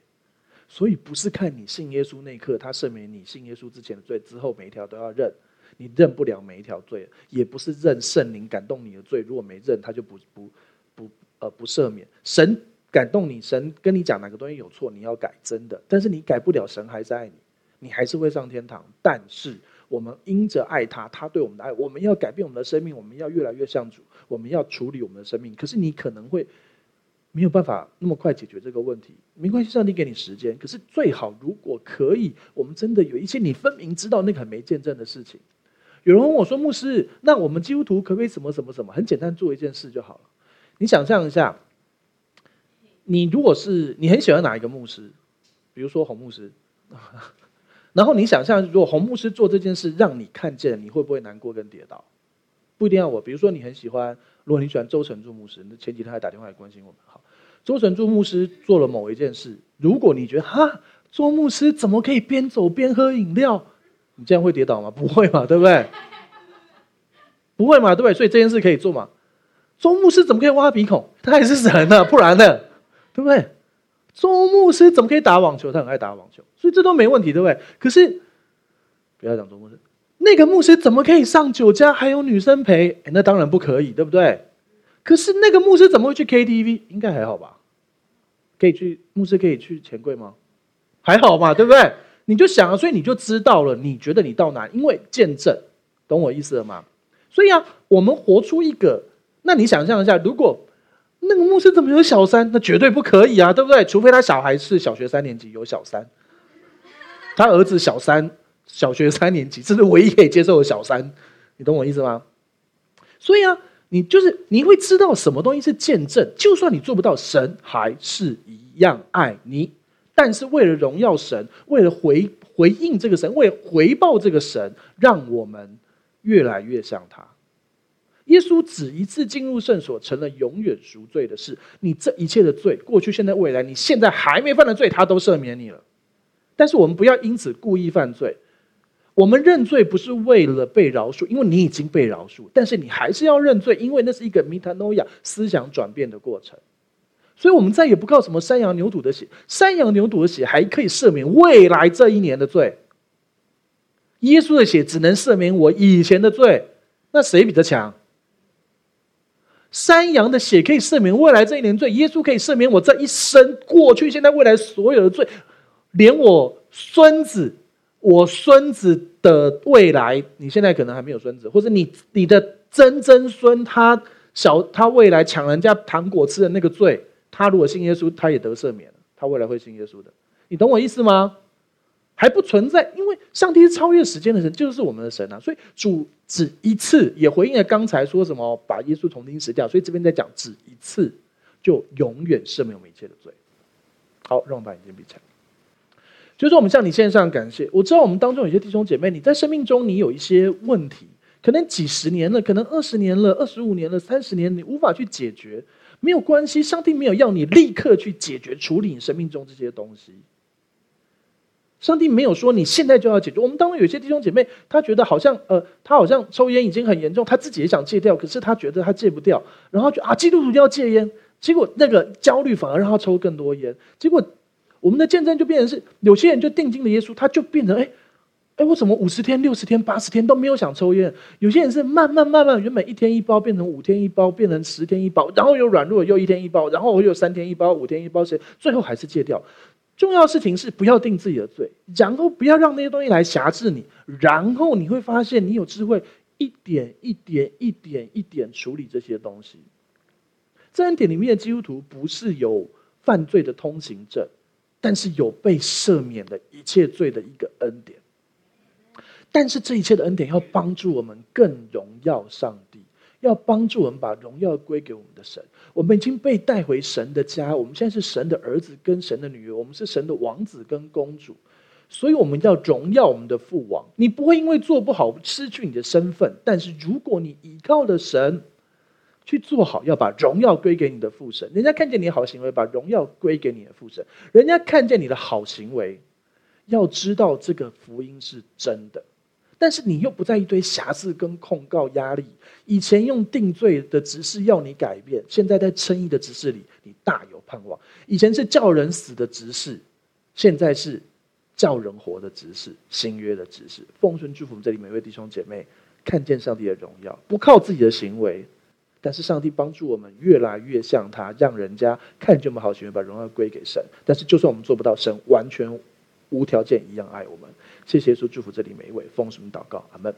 S1: 所以不是看你信耶稣那一刻他赦免你信耶稣之前的罪，之后每一条都要认，你认不了每一条罪，也不是认圣灵感动你的罪，如果没认他就不不不呃不赦免。神感动你，神跟你讲哪个东西有错，你要改，真的，但是你改不了，神还是爱你，你还是会上天堂，但是。我们因着爱他，他对我们的爱，我们要改变我们的生命，我们要越来越像主，我们要处理我们的生命。可是你可能会没有办法那么快解决这个问题，没关系，上帝给你时间。可是最好如果可以，我们真的有一些你分明知道那个很没见证的事情。有人问我说：“牧师，那我们基督徒可不可以什么什么什么？很简单，做一件事就好了。你想象一下，你如果是你很喜欢哪一个牧师，比如说红牧师。*laughs* ”然后你想象，如果红牧师做这件事让你看见，你会不会难过跟跌倒？不一定要我。比如说你很喜欢，如果你喜欢周成柱牧师，那前几天还打电话来关心我们。好，周成柱牧师做了某一件事，如果你觉得哈，周牧师怎么可以边走边喝饮料？你这样会跌倒吗？不会嘛，*laughs* 对不对？不会嘛，对不对？所以这件事可以做嘛？周牧师怎么可以挖鼻孔？他也是神啊，不然呢？对不对？周牧师怎么可以打网球？他很爱打网球，所以这都没问题，对不对？可是不要讲周牧师，那个牧师怎么可以上酒家还有女生陪？那当然不可以，对不对？可是那个牧师怎么会去 KTV？应该还好吧？可以去，牧师可以去钱柜吗？还好嘛，对不对？你就想啊，所以你就知道了。你觉得你到哪？因为见证，懂我意思了吗？所以啊，我们活出一个。那你想象一下，如果。那个牧师怎么有小三？那绝对不可以啊，对不对？除非他小孩是小学三年级有小三，他儿子小三，小学三年级，*laughs* 这是唯一可以接受的小三，你懂我意思吗？所以啊，你就是你会知道什么东西是见证，就算你做不到，神还是一样爱你。但是为了荣耀神，为了回回应这个神，为了回报这个神，让我们越来越像他。耶稣只一次进入圣所，成了永远赎罪的事。你这一切的罪，过去、现在、未来，你现在还没犯的罪，他都赦免你了。但是我们不要因此故意犯罪。我们认罪不是为了被饶恕，因为你已经被饶恕。但是你还是要认罪，因为那是一个 metanoia 思想转变的过程。所以，我们再也不靠什么山羊牛犊的血，山羊牛犊的血还可以赦免未来这一年的罪。耶稣的血只能赦免我以前的罪，那谁比他强？山羊的血可以赦免未来这一年罪，耶稣可以赦免我这一生过去、现在、未来所有的罪，连我孙子、我孙子的未来，你现在可能还没有孙子，或者你你的曾曾孙，他小他未来抢人家糖果吃的那个罪，他如果信耶稣，他也得赦免，他未来会信耶稣的，你懂我意思吗？还不存在，因为上帝是超越时间的神，就是我们的神啊。所以主只一次也回应了刚才说什么把耶稣重新死掉，所以这边在讲只一次就永远赦免我们一切的罪。好，让我把眼睛闭起来。就是我们向你献上感谢。我知道我们当中有些弟兄姐妹，你在生命中你有一些问题，可能几十年了，可能二十年了，二十五年了，三十年，你无法去解决，没有关系，上帝没有要你立刻去解决处理你生命中这些东西。上帝没有说你现在就要解决。我们当中有些弟兄姐妹，他觉得好像呃，他好像抽烟已经很严重，他自己也想戒掉，可是他觉得他戒不掉，然后就啊，基督徒要戒烟，结果那个焦虑反而让他抽更多烟。结果我们的见证就变成是，有些人就定睛了耶稣，他就变成哎哎，我怎么五十天、六十天、八十天都没有想抽烟？有些人是慢慢慢慢，原本一天一包变成五天一包，变成十天一包，然后又软弱又一天一包，然后我又三天一包、五天一包，谁最后还是戒掉。重要事情是不要定自己的罪，然后不要让那些东西来辖制你，然后你会发现你有智慧，一点一点一点一点处理这些东西。这恩典里面的基督徒不是有犯罪的通行证，但是有被赦免的一切罪的一个恩典。但是这一切的恩典要帮助我们更荣耀上帝，要帮助我们把荣耀归给我们的神。我们已经被带回神的家，我们现在是神的儿子跟神的女儿，我们是神的王子跟公主。所以我们要荣耀我们的父王。你不会因为做不好失去你的身份，但是如果你依靠的神去做好，要把荣耀归给你的父神。人家看见你的好行为，把荣耀归给你的父神。人家看见你的好行为，要知道这个福音是真的。但是你又不在一堆瑕疵跟控告压力。以前用定罪的执事要你改变，现在在称义的执事里，你大有盼望。以前是叫人死的执事，现在是。叫人活的执事，新约的执事，奉顺祝福这里每位弟兄姐妹，看见上帝的荣耀，不靠自己的行为，但是上帝帮助我们越来越像他，让人家看见我们好行为，把荣耀归给神。但是就算我们做不到，神完全无条件一样爱我们。谢谢耶稣祝福这里每一位，奉什么祷告，阿门。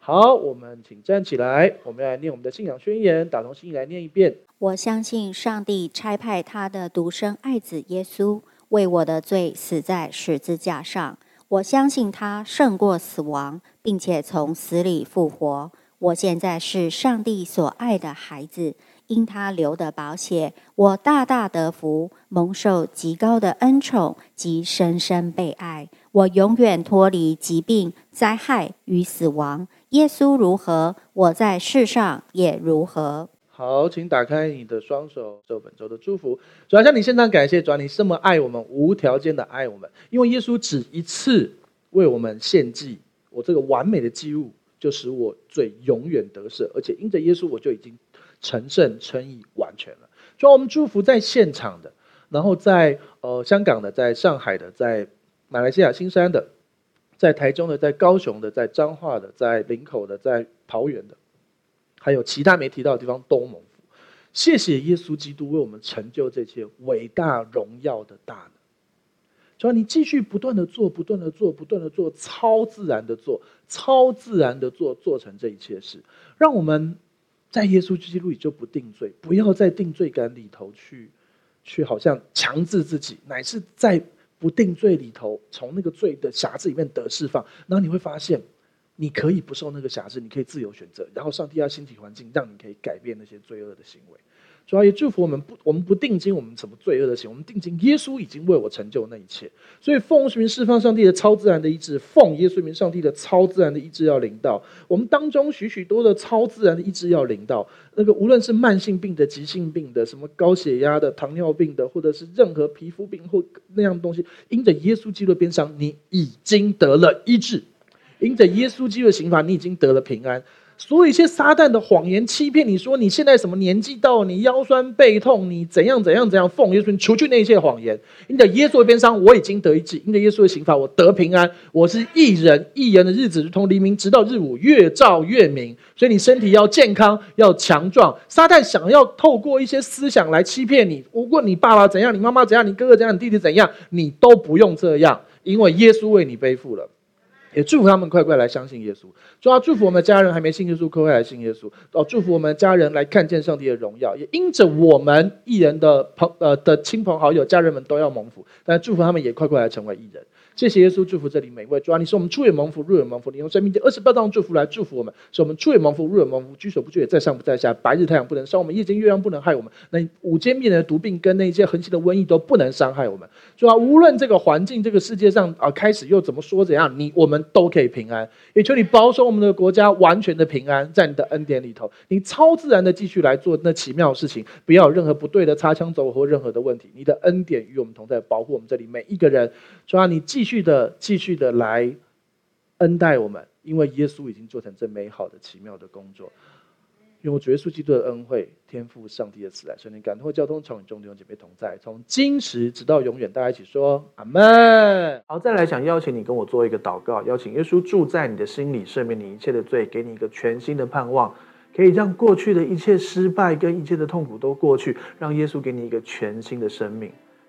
S1: 好，我们请站起来，我们要来念我们的信仰宣言，打从心来念一遍。
S2: 我相信上帝差派他的独生爱子耶稣。为我的罪死在十字架上，我相信他胜过死亡，并且从死里复活。我现在是上帝所爱的孩子，因他流的宝血，我大大得福，蒙受极高的恩宠及深深被爱。我永远脱离疾病、灾害与死亡。耶稣如何，我在世上也如何。
S1: 好，请打开你的双手，受本周的祝福。主要向你献上感谢，主要你这么爱我们，无条件的爱我们。因为耶稣只一次为我们献祭，我这个完美的祭物就使我罪永远得赦，而且因着耶稣，我就已经成圣称义完全了。就我们祝福在现场的，然后在呃香港的，在上海的，在马来西亚新山的，在台中的，在高雄的，在彰化的，在林口的，在桃园的。还有其他没提到的地方都蒙福，谢谢耶稣基督为我们成就这些伟大荣耀的大能。主要你继续不断的做，不断的做，不断的做，超自然的做，超自然的做，做成这一切事，让我们在耶稣基督里就不定罪，不要在定罪感里头去，去好像强制自己，乃是在不定罪里头，从那个罪的瑕疵里面得释放，然后你会发现。你可以不受那个辖制，你可以自由选择。然后上帝要心体环境，让你可以改变那些罪恶的行为。主要也祝福我们不，我们不定睛我们什么罪恶的行，我们定睛耶稣已经为我成就那一切。所以奉名释放上帝的超自然的医治，奉耶稣名上帝的超自然的医治要领到我们当中，许许多的超自然的医治要领到那个无论是慢性病的、急性病的、什么高血压的、糖尿病的，或者是任何皮肤病或那样东西，因着耶稣基督的鞭伤，你已经得了医治。因着耶稣基督的刑罚，你已经得了平安。所以一些撒旦的谎言欺骗你说，你现在什么年纪到，你腰酸背痛，你怎样怎样怎样，奉耶稣除去那些谎言。因着耶稣的鞭伤，我已经得医治；因着耶稣的刑罚，我得平安。我是一人，一人的日子如同黎明，直到日午，越照越明。所以你身体要健康，要强壮。撒旦想要透过一些思想来欺骗你，无论你爸爸怎样，你妈妈怎样，你哥哥怎样，你弟弟怎样，你都不用这样，因为耶稣为你背负了。也祝福他们快快来相信耶稣。主要祝福我们的家人还没信耶稣，快快来信耶稣。哦，祝福我们的家人来看见上帝的荣耀。也因着我们艺人的朋呃的亲朋好友、家人们都要蒙福，但祝福他们也快快来成为艺人。谢谢耶稣，祝福这里每一位。主啊，你是我们出也蒙福，入也蒙福。你用生命第二十八章祝福来祝福我们，使我们出也蒙福，入也蒙福，居所不惧，也在上不在下。白日太阳不能伤我们，夜间月亮不能害我们。那五间灭人的毒病跟那些横行的瘟疫都不能伤害我们。主啊，无论这个环境、这个世界上啊开始又怎么说怎样，你我们都可以平安。也求你保守我们的国家完全的平安，在你的恩典里头，你超自然的继续来做那奇妙的事情，不要有任何不对的擦枪走火或任何的问题。你的恩典与我们同在，保护我们这里每一个人。主啊，你继续的继续。的来恩待我们，因为耶稣已经做成这美好的奇妙的工作，用主耶稣基督的恩惠，天赋上帝的慈爱，圣灵感动交通，常与众弟兄姐妹同在，从今时直到永远，大家一起说阿门。
S3: 好，再来想邀请你跟我做一个祷告，邀请耶稣住在你的心里，赦免你一切的罪，给你一个全新的盼望，可以让过去的一切失败跟一切的痛苦都过去，让耶稣给你一个全新的生命。